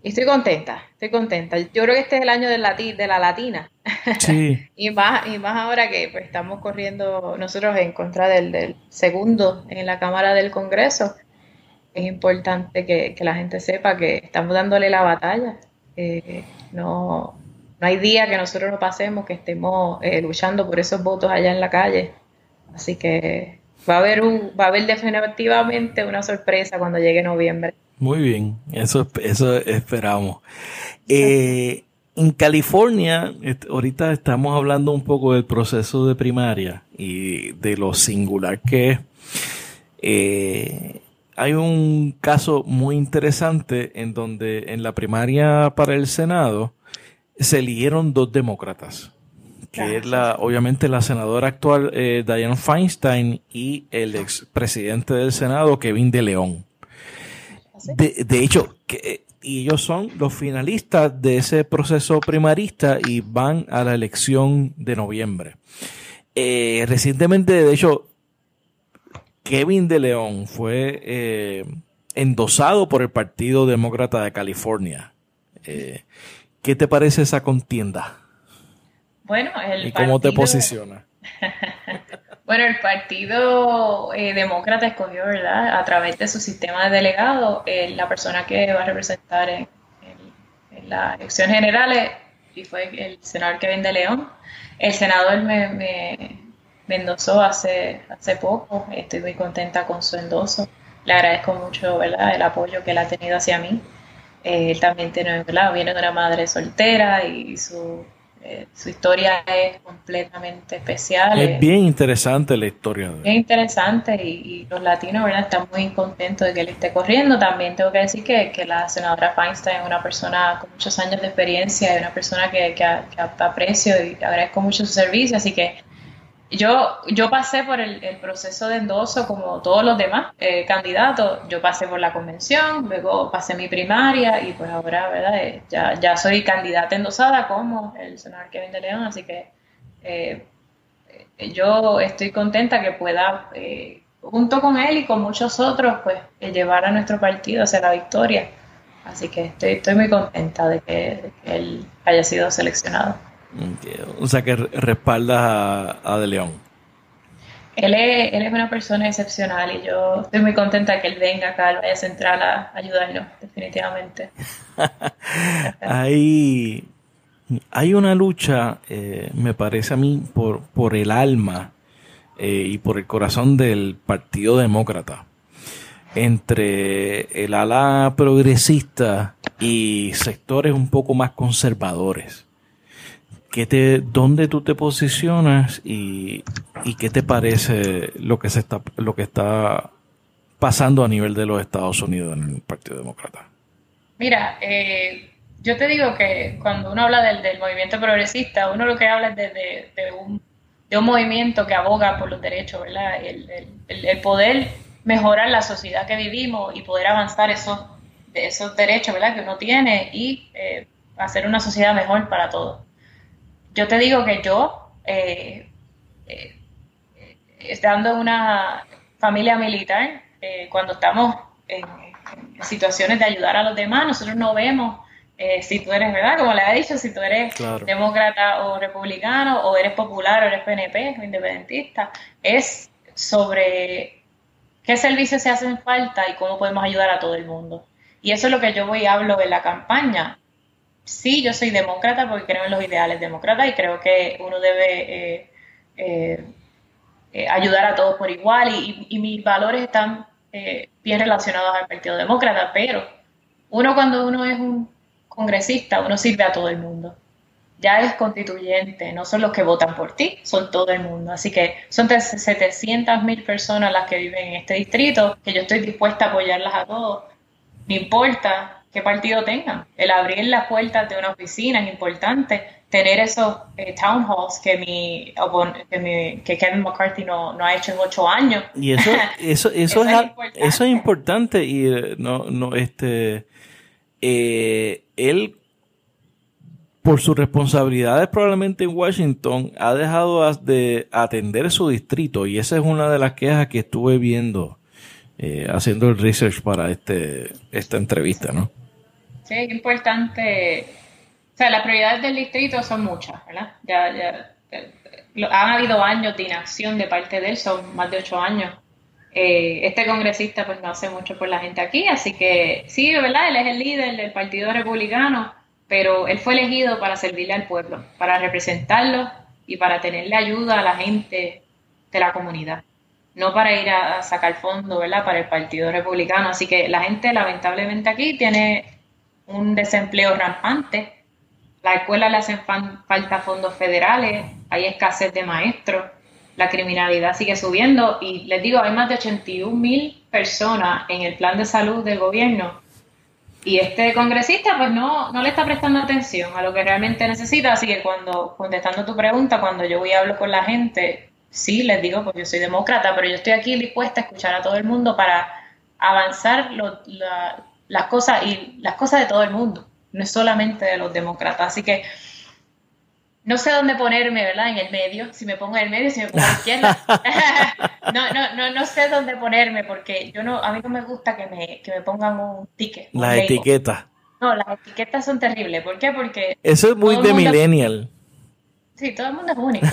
y estoy contenta, estoy contenta. Yo creo que este es el año de la latina. Sí. y, más, y más ahora que pues, estamos corriendo nosotros en contra del, segundo en la Cámara del Congreso. Es importante que, la gente sepa que estamos dándole la batalla. Eh, no, no hay día que nosotros no pasemos que estemos eh, luchando por esos votos allá en la calle. Así que va a haber un, va a haber definitivamente una sorpresa cuando llegue noviembre. Muy bien, eso, eso esperamos. Eh, en California, ahorita estamos hablando un poco del proceso de primaria y de lo singular que es. Eh, hay un caso muy interesante en donde en la primaria para el Senado se eligieron dos demócratas, que es la, obviamente la senadora actual eh, Diane Feinstein y el expresidente del Senado Kevin de León. De, hecho, que, y ellos son los finalistas de ese proceso primarista y van a la elección de noviembre. Eh, recientemente, de hecho, Kevin de León fue eh, endosado por el Partido Demócrata de California. Eh, ¿Qué te parece esa contienda? Bueno, el ¿Y cómo te posiciona? Bueno, el Partido eh, Demócrata escogió, ¿verdad? A través de su sistema de delegados, eh, la persona que va a representar en, las elecciones generales, y fue el senador Kevin de León. El senador me, endosó hace, hace poco, estoy muy contenta con su endoso. Le agradezco mucho, ¿verdad? El apoyo que él ha tenido hacia mí. Eh, él también tiene, ¿verdad? Viene de una madre soltera y su Eh, su historia es completamente especial. Es bien interesante la historia. Es interesante y, los latinos ¿verdad? están muy contentos de que él esté corriendo. También tengo que decir que, que la senadora Feinstein es una persona con muchos años de experiencia y una persona que, que, aprecio y agradezco mucho su servicio. Así que yo, yo pasé por el, proceso de endoso como todos los demás eh, candidatos. Yo pasé por la convención, luego pasé mi primaria y pues ahora, ¿verdad? Eh, ya, ya soy candidata endosada como el senador Kevin de León, así que eh, yo estoy contenta que pueda, junto con él y con muchos otros, pues llevar a nuestro partido hacia la victoria. Así que estoy, estoy muy contenta de que él haya sido seleccionado. O sea que respalda a, De León. Él es, él es, una persona excepcional y yo estoy muy contenta que él venga acá al Valle Central a ayudarnos, definitivamente. hay, hay una lucha, eh, me parece a mí, por, por el alma eh, y por el corazón del Partido Demócrata entre el ala progresista y sectores un poco más conservadores te, ¿dónde tú te posicionas y, qué te parece lo que, se está, lo que está pasando a nivel de los Estados Unidos en el Partido Demócrata? Mira, eh, yo te digo que cuando uno habla del, movimiento progresista, uno lo que habla es de, un, movimiento que aboga por los derechos, ¿verdad? El, poder mejorar la sociedad que vivimos y poder avanzar esos, esos derechos, ¿verdad? Que uno tiene y eh, hacer una sociedad mejor para todos yo te digo que yo, eh, eh, estando en una familia militar, eh, cuando estamos en, situaciones de ayudar a los demás, nosotros no vemos si tú eres, ¿verdad? Como le ha dicho, si tú eres demócrata o republicano, o eres popular o eres PNP o independentista, es sobre qué servicios se hacen falta y cómo podemos ayudar a todo el mundo. Y eso es lo que yo voy y hablo en la campaña sí, yo soy demócrata porque creo en los ideales demócratas y creo que uno debe eh, eh, eh, ayudar a todos por igual y, mis valores están bien relacionados al Partido Demócrata, pero uno cuando uno es un congresista, uno sirve a todo el mundo. Ya es constituyente, no son los que votan por ti, son todo el mundo. Así que son 700 mil personas las que viven en este distrito, que yo estoy dispuesta a apoyarlas a todos. No importa qué partido tengan. El abrir las puertas de una oficina es importante. Tener esos eh, town halls que, mi, que, Kevin McCarthy no, ha hecho en ocho años. Y eso, eso, eso, es, importante. eso es importante y eh, no, no, este, eh, él por sus responsabilidades probablemente en Washington ha dejado de atender su distrito y esa es una de las quejas que estuve viendo haciendo el research para este esta entrevista, ¿no? Sí, es importante. O sea, las prioridades del distrito son muchas, ¿verdad? Ya, ya, han habido años de inacción de parte de él, son más de ocho años. Eh, este congresista pues no hace mucho por la gente aquí, así que sí, ¿verdad? Él es el líder del Partido Republicano, pero él fue elegido para servirle al pueblo, para representarlo y para tenerle ayuda a la gente de la comunidad, no para ir a, sacar fondos, ¿verdad? Para el Partido Republicano. Así que la gente lamentablemente aquí tiene un desempleo rampante, la escuela le hacen falta fondos federales, hay escasez de maestros, la criminalidad sigue subiendo y les digo, hay más de 81 mil personas en el plan de salud del gobierno y este congresista pues no, no le está prestando atención a lo que realmente necesita, así que cuando, contestando tu pregunta, cuando yo voy y hablo con la gente, sí, les digo, pues yo soy demócrata, pero yo estoy aquí dispuesta a escuchar a todo el mundo para avanzar lo, la, las cosas y las cosas de todo el mundo, no es solamente de los demócratas. Así que no sé dónde ponerme, ¿verdad? En el medio, si me pongo en el medio, si me pongo a la izquierda. no, no, no, no sé dónde ponerme porque yo no, a mí no me gusta que me, que me pongan un ticket. Las etiquetas. No, las etiquetas son terribles. ¿Por qué? Porque... Eso es muy de millennial. Sí, todo el mundo es único.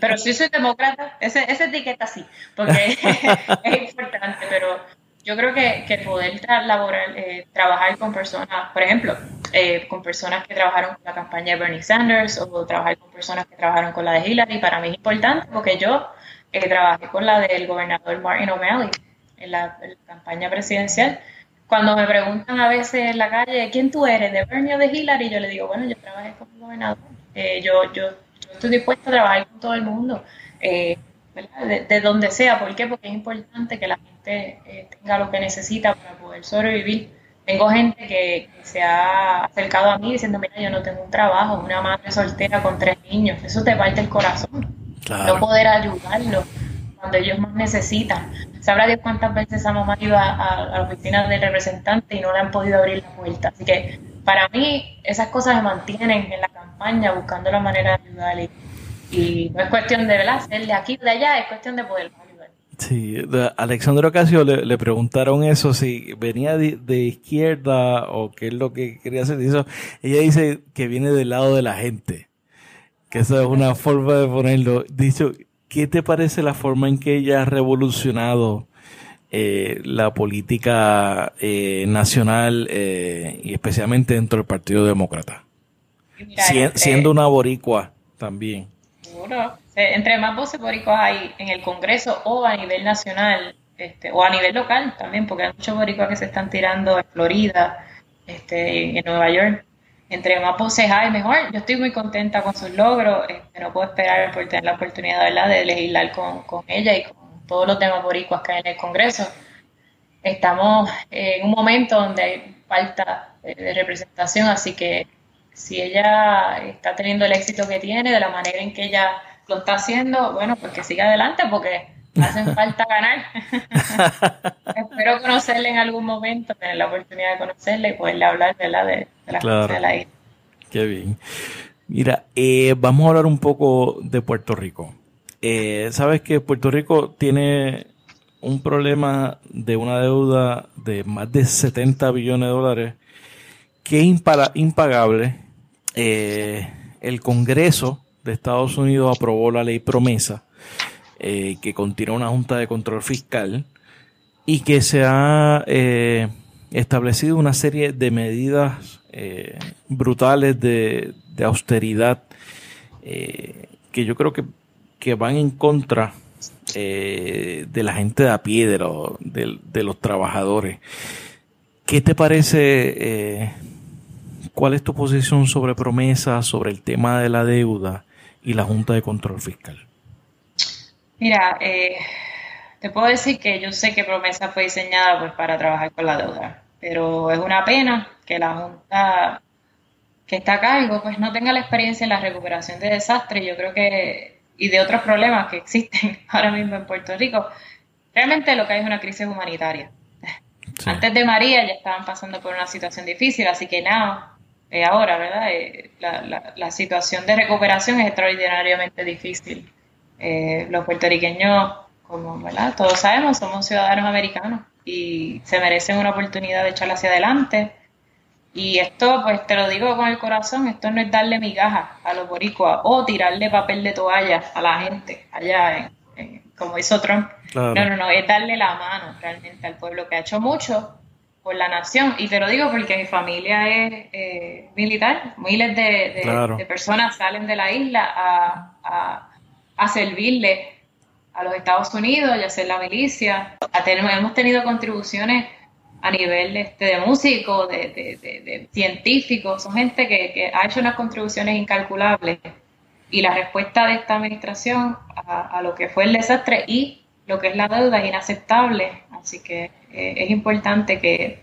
pero si soy demócrata, esa etiqueta sí, porque es importante, pero yo creo que, poder laborar, eh, trabajar con personas, por ejemplo, eh, con personas que trabajaron con la campaña de Bernie Sanders o trabajar con personas que trabajaron con la de Hillary, para mí es importante porque yo eh, trabajé con la del gobernador Martin O'Malley en la, campaña presidencial. Cuando me preguntan a veces en la calle, ¿quién tú eres, de Bernie o de Hillary? Yo le digo, bueno, yo trabajé con el gobernador Eh, yo, yo, estoy dispuesta a trabajar con todo el mundo, eh, de, donde sea. ¿Por qué? Porque es importante que la gente tenga lo que necesita para poder sobrevivir. Tengo gente que, se ha acercado a mí diciendo, mira, yo no tengo un trabajo, una madre soltera con tres niños. Eso te parte el corazón. No poder ayudarlos cuando ellos más necesitan. Sabrá Dios cuántas veces hemos ido a, a, la oficina del representante y no le han podido abrir la puerta. Así que para mí esas cosas se mantienen en la campaña buscando la manera de ayudar y, no es cuestión de ¿verdad? ser de aquí de allá, es cuestión de poder Sí, Alexandro Ocasio le, le, preguntaron eso, si venía de, izquierda o qué es lo que quería hacer. Eso, ella dice que viene del lado de la gente, que esa es una forma de ponerlo. Dicho, ¿qué te parece la forma en que ella ha revolucionado eh, la política eh, nacional eh, y especialmente dentro del Partido Demócrata. siendo una boricua también. Seguro. Entre más voces boricuas hay en el Congreso o a nivel nacional este, o a nivel local también, porque hay muchos boricuas que se están tirando en Florida, este, en Nueva York. Entre más voces hay, mejor. Yo estoy muy contenta con sus logros. Este, no puedo esperar por tener la oportunidad de legislar con, con ella y con todos los temas boricuas que hay en el Congreso. Estamos en un momento donde hay falta de representación, así que si ella está teniendo el éxito que tiene, de la manera en que ella lo está haciendo, bueno, pues que siga adelante porque hacen falta ganar. Espero conocerle en algún momento, tener la oportunidad de conocerle y poderle hablar de, de las cosas de la isla. Qué bien. Mira, eh, vamos a hablar un poco de Puerto Rico. Eh, Sabes que Puerto Rico tiene un problema de una deuda de más de 70 billones de dólares que es impagable. Eh, el Congreso de Estados Unidos aprobó la ley promesa eh, que contiene una junta de control fiscal y que se ha eh, establecido una serie de medidas brutales de, austeridad que yo creo que que van en contra eh, de la gente de a pie, de, de, los trabajadores. ¿Qué te parece? ¿Cuál es tu posición sobre promesa, sobre el tema de la deuda y la Junta de Control Fiscal? Mira, eh, te puedo decir que yo sé que promesa fue diseñada pues, para trabajar con la deuda, pero es una pena que la Junta que está a cargo pues no tenga la experiencia en la recuperación de desastres. Yo creo que y de otros problemas que existen ahora mismo en Puerto Rico, realmente lo que hay es una crisis humanitaria. Antes de María ya estaban pasando por una situación difícil, así que nada, eh, ahora, ¿verdad? Eh, la, situación de recuperación es extraordinariamente difícil. Eh, los puertorriqueños, como ¿verdad? todos sabemos, somos ciudadanos americanos y se merecen una oportunidad de echar hacia adelante y esto, pues te lo digo con el corazón, esto no es darle migajas a los boricuas o tirarle papel de toalla a la gente allá, en, como hizo Trump. No, no, no, es darle la mano realmente al pueblo que ha hecho mucho por la nación. Y te lo digo porque mi familia es eh, militar, miles de, personas salen de la isla a, a, a servirle a los Estados Unidos y a hacer la milicia. hemos tenido contribuciones a nivel este, de músicos, de, de, científicos, son gente que, ha hecho unas contribuciones incalculables. Y la respuesta de esta administración a, lo que fue el desastre y lo que es la deuda es inaceptable. Así que eh, es importante que,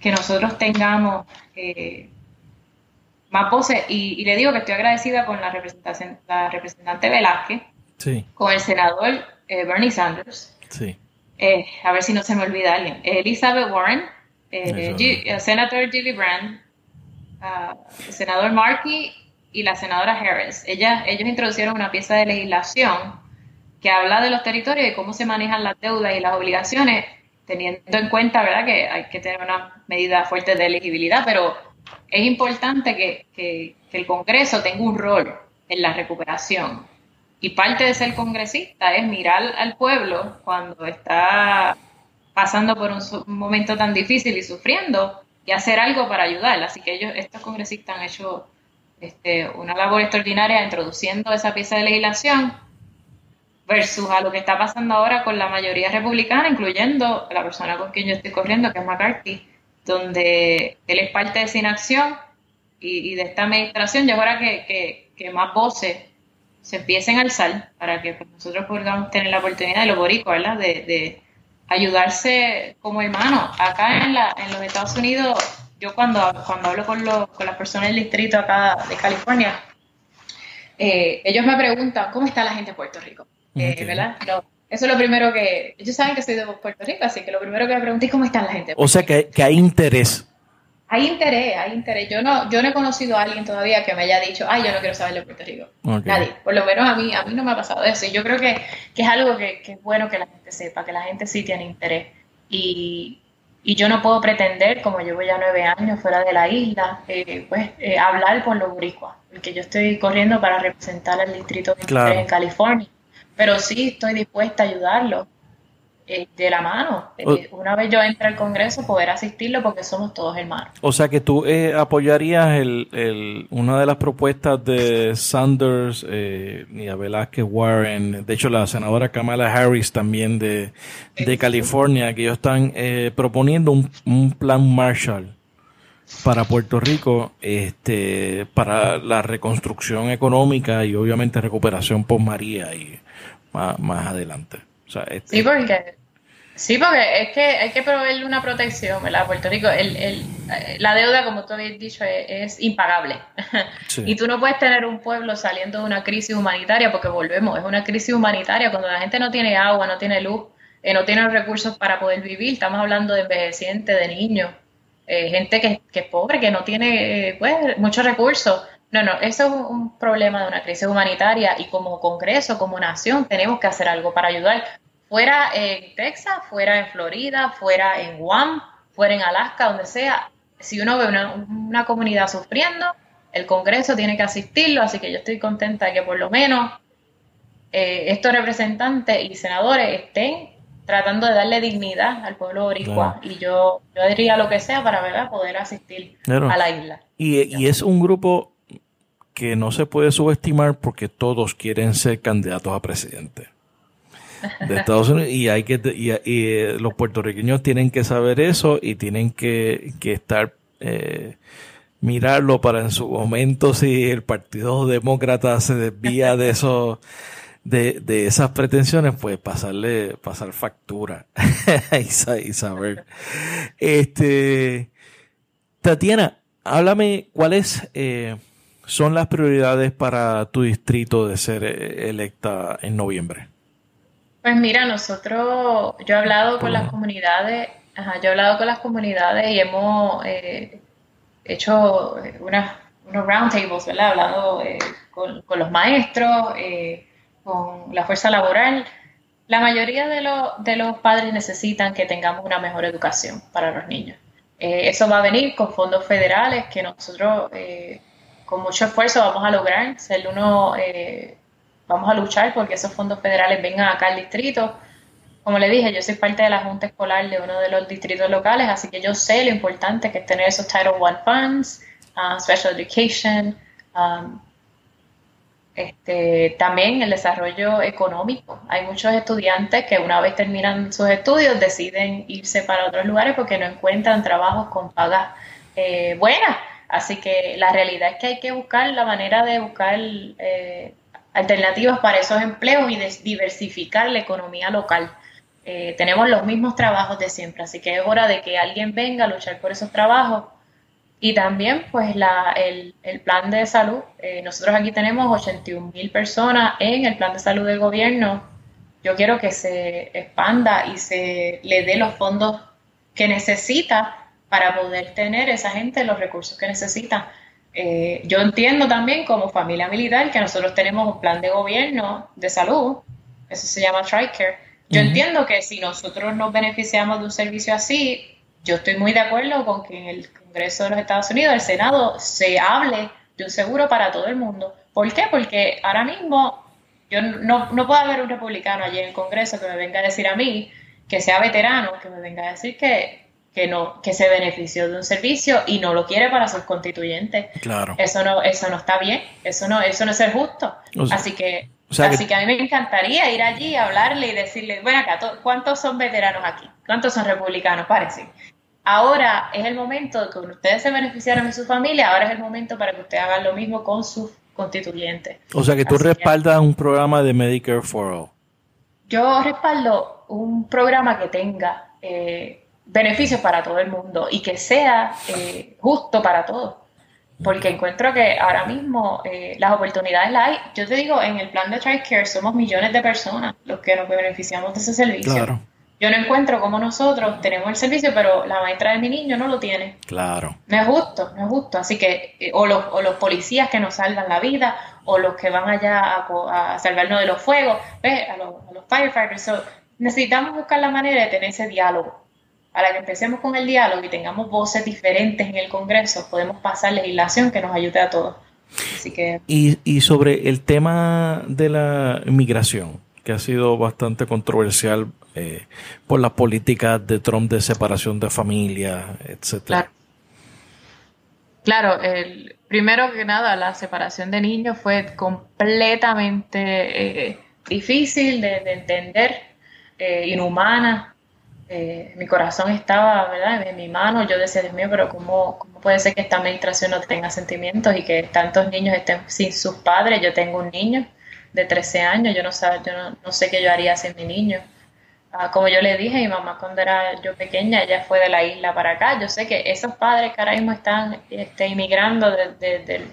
que nosotros tengamos eh, más voces. Y, le digo que estoy agradecida con la, representación, la representante Velázquez, con el senador eh, Bernie Sanders. Sí a ver si no se me olvida alguien, Elizabeth Warren, eh, el senador Julie Brand, uh, el senador Markey y la senadora Harris. ellos introducieron una pieza de legislación que habla de los territorios y cómo se manejan las deudas y las obligaciones, teniendo en cuenta ¿verdad? que hay que tener una medida fuerte de elegibilidad, pero es importante que, que el Congreso tenga un rol en la recuperación y parte de ser congresista es mirar al pueblo cuando está pasando por un, momento tan difícil y sufriendo y hacer algo para ayudar. Así que ellos, estos congresistas han hecho este, una labor extraordinaria introduciendo esa pieza de legislación versus a lo que está pasando ahora con la mayoría republicana, incluyendo la persona con quien yo estoy corriendo, que es McCarthy, donde él es parte de esa inacción y, de esta administración, ya ahora que, que, más voces se empiecen a alzar para que pues, nosotros podamos tener la oportunidad de los boricos, ¿verdad? De, de ayudarse como hermanos. Acá en, la, en los Estados Unidos, yo cuando, cuando hablo con, los, con las personas del distrito acá de California, eh, ellos me preguntan, ¿cómo está la gente de Puerto Rico? Eh, ¿Verdad? eso es lo primero que... Ellos saben que soy de Puerto Rico, así que lo primero que me pregunté es cómo está la gente. O sea, que, que hay interés hay interés, hay interés. Yo no, yo no he conocido a alguien todavía que me haya dicho, ay, yo no quiero saber de Puerto Rico. Nadie. Por lo menos a mí, a mí no me ha pasado eso. Y yo creo que, que es algo que, que, es bueno que la gente sepa, que la gente sí tiene interés. Y, y yo no puedo pretender, como llevo ya nueve años fuera de la isla, eh, pues eh, hablar con los boricuas, porque yo estoy corriendo para representar al distrito en California. Pero sí estoy dispuesta a ayudarlos eh, de la mano. Eh, una vez yo entre al Congreso, poder asistirlo porque somos todos hermanos. O sea que tú eh, apoyarías el, el, una de las propuestas de Sanders, eh, y Velázquez Warren, de hecho la senadora Kamala Harris también de, de California, que ellos están proponiendo un, un plan Marshall para Puerto Rico este para la reconstrucción económica y obviamente recuperación por María y más, más adelante. Este sí, porque, sí, porque es que hay que proveerle una protección, ¿verdad? Puerto Rico, el, el, la deuda, como tú habías dicho, es, impagable. Y tú no puedes tener un pueblo saliendo de una crisis humanitaria, porque volvemos, es una crisis humanitaria, cuando la gente no tiene agua, no tiene luz, eh, no tiene recursos para poder vivir, estamos hablando de envejecientes, de niños, eh, gente que, que, es pobre, que no tiene eh, pues, muchos recursos. No, no, eso es un problema de una crisis humanitaria y como Congreso, como nación, tenemos que hacer algo para ayudar. Fuera en Texas, fuera en Florida, fuera en Guam, fuera en Alaska, donde sea. Si uno ve una, comunidad sufriendo, el Congreso tiene que asistirlo, así que yo estoy contenta de que por lo menos eh, estos representantes y senadores estén tratando de darle dignidad al pueblo boricua y yo, yo diría lo que sea para ¿verdad? poder asistir a la isla. Y, y, es un grupo que no se puede subestimar porque todos quieren ser candidatos a presidente de Estados Unidos. Y hay que y, eh, los puertorriqueños tienen que saber eso y tienen que, estar eh, mirarlo para en su momento si el Partido Demócrata se desvía de eso de, de esas pretensiones pues pasarle pasar factura y, saber. Este Tatiana háblame cuál es eh, son las prioridades para tu distrito de ser eh, electa en noviembre? Pues mira, nosotros, yo he hablado con las comunidades, yo he hablado con las comunidades y hemos eh, hecho unas, unos roundtables, ¿verdad? Hablado eh, con, los maestros, con la fuerza laboral. La mayoría de, de los padres necesitan que tengamos una mejor educación para los niños. eso va a venir con fondos federales que nosotros con mucho esfuerzo vamos a lograr ser uno, eh, vamos a luchar porque esos fondos federales vengan acá al distrito. Como le dije, yo soy parte de la Junta Escolar de uno de los distritos locales, así que yo sé lo importante que es tener esos Title I funds, uh, Special Education, um, este, también el desarrollo económico. Hay muchos estudiantes que una vez terminan sus estudios deciden irse para otros lugares porque no encuentran trabajos con pagas eh, buenas Así que la realidad es que hay que buscar la manera de buscar eh, alternativas para esos empleos y de diversificar la economía local. Eh, tenemos los mismos trabajos de siempre, así que es hora de que alguien venga a luchar por esos trabajos. Y también, pues, la, el, el, plan de salud. Eh, nosotros aquí tenemos 81 mil personas en el plan de salud del gobierno. Yo quiero que se expanda y se le dé los fondos que necesita para poder tener esa gente los recursos que necesita. Eh, yo entiendo también como familia militar que nosotros tenemos un plan de gobierno de salud, eso se llama TRICARE. Yo entiendo que si nosotros nos beneficiamos de un servicio así, yo estoy muy de acuerdo con que en el Congreso de los Estados Unidos, el Senado, se hable de un seguro para todo el mundo. ¿Por qué? Porque ahora mismo yo no, no puedo haber un republicano allí en el Congreso que me venga a decir a mí, que sea veterano, que me venga a decir que que no que se benefició de un servicio y no lo quiere para sus constituyentes. Claro. Eso no eso no está bien, eso no eso no es ser justo. así que así que... a mí me encantaría ir allí, hablarle y decirle, bueno, acá, ¿cuántos son veteranos aquí? ¿Cuántos son republicanos? Parece. ahora es el momento que ustedes se beneficiaron en su familia, ahora es el momento para que ustedes hagan lo mismo con sus constituyentes. O sea que tú respaldas un programa de Medicare for All. Yo respaldo un programa que tenga eh, beneficios para todo el mundo y que sea eh, justo para todos. Porque encuentro que ahora mismo eh, las oportunidades las hay. Yo te digo, en el plan de TriCare somos millones de personas los que nos beneficiamos de ese servicio. Claro. Yo no encuentro como nosotros tenemos el servicio, pero la maestra de mi niño no lo tiene. Claro. No es justo, no es justo. Así que, eh, o los, o los policías que nos salvan la vida, o los que van allá a, salvarnos de los fuegos, A, los, a los firefighters. necesitamos buscar la manera de tener ese diálogo. Para que empecemos con el diálogo y tengamos voces diferentes en el Congreso, podemos pasar legislación que nos ayude a todos. Así que... y, y sobre el tema de la inmigración, que ha sido bastante controversial eh, por las políticas de Trump de separación de familia, etcétera. Claro, el, primero que nada, la separación de niños fue completamente eh, difícil de, entender, eh, inhumana. Mi corazón estaba, ¿verdad? En mi mano, yo decía, Dios mío, pero ¿cómo, ¿cómo puede ser que esta administración no tenga sentimientos y que tantos niños estén sin sus padres? Yo tengo un niño de 13 años, yo no, yo no sé qué yo haría sin mi niño. Ah, como yo le dije, mi mamá cuando era yo pequeña, ella fue de la isla para acá. Yo sé que esos padres que ahora mismo están este, inmigrando de,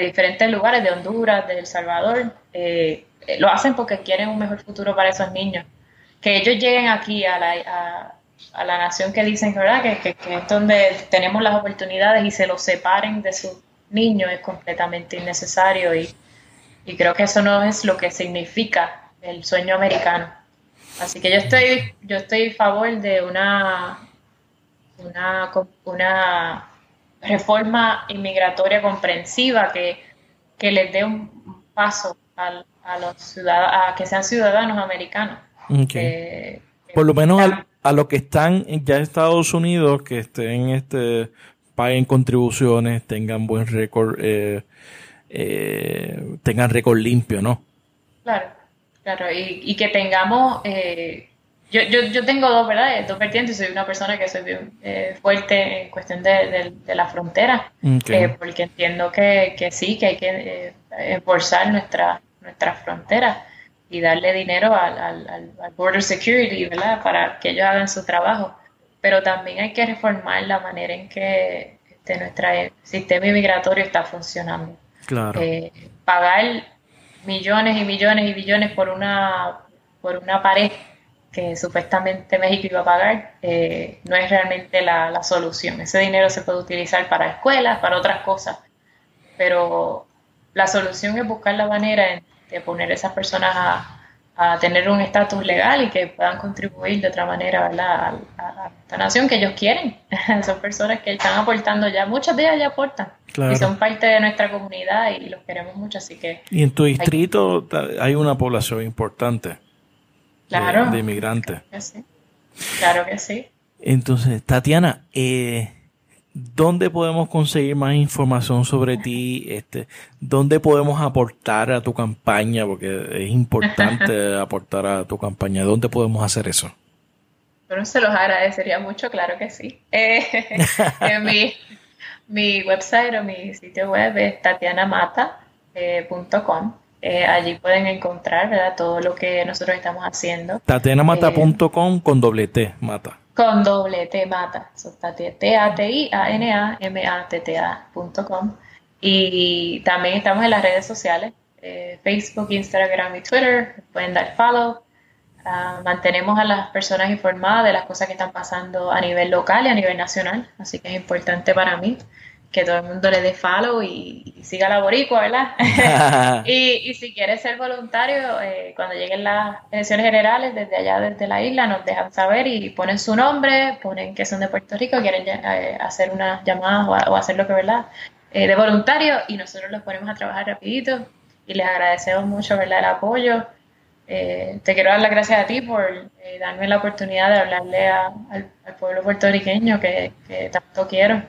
diferentes lugares, de Honduras, de El Salvador, eh, lo hacen porque quieren un mejor futuro para esos niños. Que ellos lleguen aquí a la, a, la nación que dicen ¿verdad? Que, que, es donde tenemos las oportunidades y se los separen de sus niños es completamente innecesario y, y creo que eso no es lo que significa el sueño americano. Así que yo estoy, yo estoy a favor de una, una, una reforma inmigratoria comprensiva que, que les dé un paso a, los ciudadanos, a que sean ciudadanos americanos. Por lo menos a, los que están ya en Estados Unidos, que estén, este, paguen contribuciones, tengan buen récord, eh, eh, tengan récord limpio, ¿no? Claro. Claro, y, que tengamos, eh, yo, yo, yo, tengo dos, ¿verdad? Dos vertientes, soy una persona que soy eh, fuerte en cuestión de, la frontera, eh, porque entiendo que, que, sí, que hay que enforzar nuestra, nuestra frontera y darle dinero al, al, Border Security, ¿verdad? Para que ellos hagan su trabajo. Pero también hay que reformar la manera en que este, nuestro sistema inmigratorio está funcionando. Claro. pagar millones y millones y billones por una, por una pared que supuestamente México iba a pagar, eh, no es realmente la, solución. Ese dinero se puede utilizar para escuelas, para otras cosas, pero la solución es buscar la manera de poner a esas personas a, tener un estatus legal y que puedan contribuir de otra manera A, a, esta nación que ellos quieren. Son personas que están aportando ya, muchas de ellas ya aportan y son parte de nuestra comunidad y los queremos mucho, así que... Y en tu distrito hay, una población importante claro, de, inmigrantes. Claro que sí. Entonces, Tatiana, eh, ¿dónde podemos conseguir más información sobre ti? Este, ¿Dónde podemos aportar a tu campaña? Porque es importante aportar a tu campaña. ¿Dónde podemos hacer eso? Bueno, se los agradecería mucho, claro que sí. Eh, en mi mi website o mi sitio web es tatianamata.com. Eh, allí pueden encontrar ¿verdad? todo lo que nosotros estamos haciendo. Tatianamata.com con doble T, mata. Con doble T, mata. T-A-T-I-A-N-A-M-A-T-T-A.com. Y también estamos en las redes sociales, eh, Facebook, Instagram y Twitter. Pueden dar follow. Ah, mantenemos a las personas informadas de las cosas que están pasando a nivel local y a nivel nacional, así que es importante para mí que todo el mundo le dé follow y, siga la boricua, ¿verdad? y, si quieres ser voluntario, eh, cuando lleguen las elecciones generales, desde allá, desde la isla, nos dejan saber y ponen su nombre, ponen que son de Puerto Rico, quieren eh, hacer una llamada o, hacer lo que, ¿verdad? Eh, de voluntario y nosotros los ponemos a trabajar rapidito y les agradecemos mucho, ¿verdad? El apoyo. Eh, te quiero dar las gracias a ti por eh, darme la oportunidad de hablarle al, pueblo puertorriqueño que, tanto quiero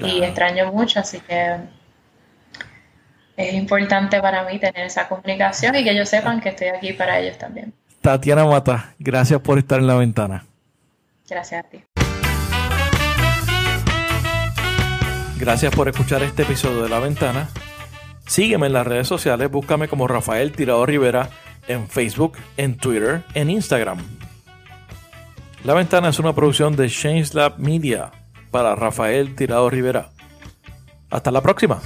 y extraño mucho, así que es importante para mí tener esa comunicación y que ellos sepan que estoy aquí para ellos también. Tatiana Mata, gracias por estar en la ventana. Gracias a ti. Gracias por escuchar este episodio de La Ventana. Sígueme en las redes sociales, búscame como Rafael Tirado Rivera en Facebook, en Twitter, en Instagram. La Ventana es una producción de Change Lab Media para Rafael Tirado Rivera. Hasta la próxima.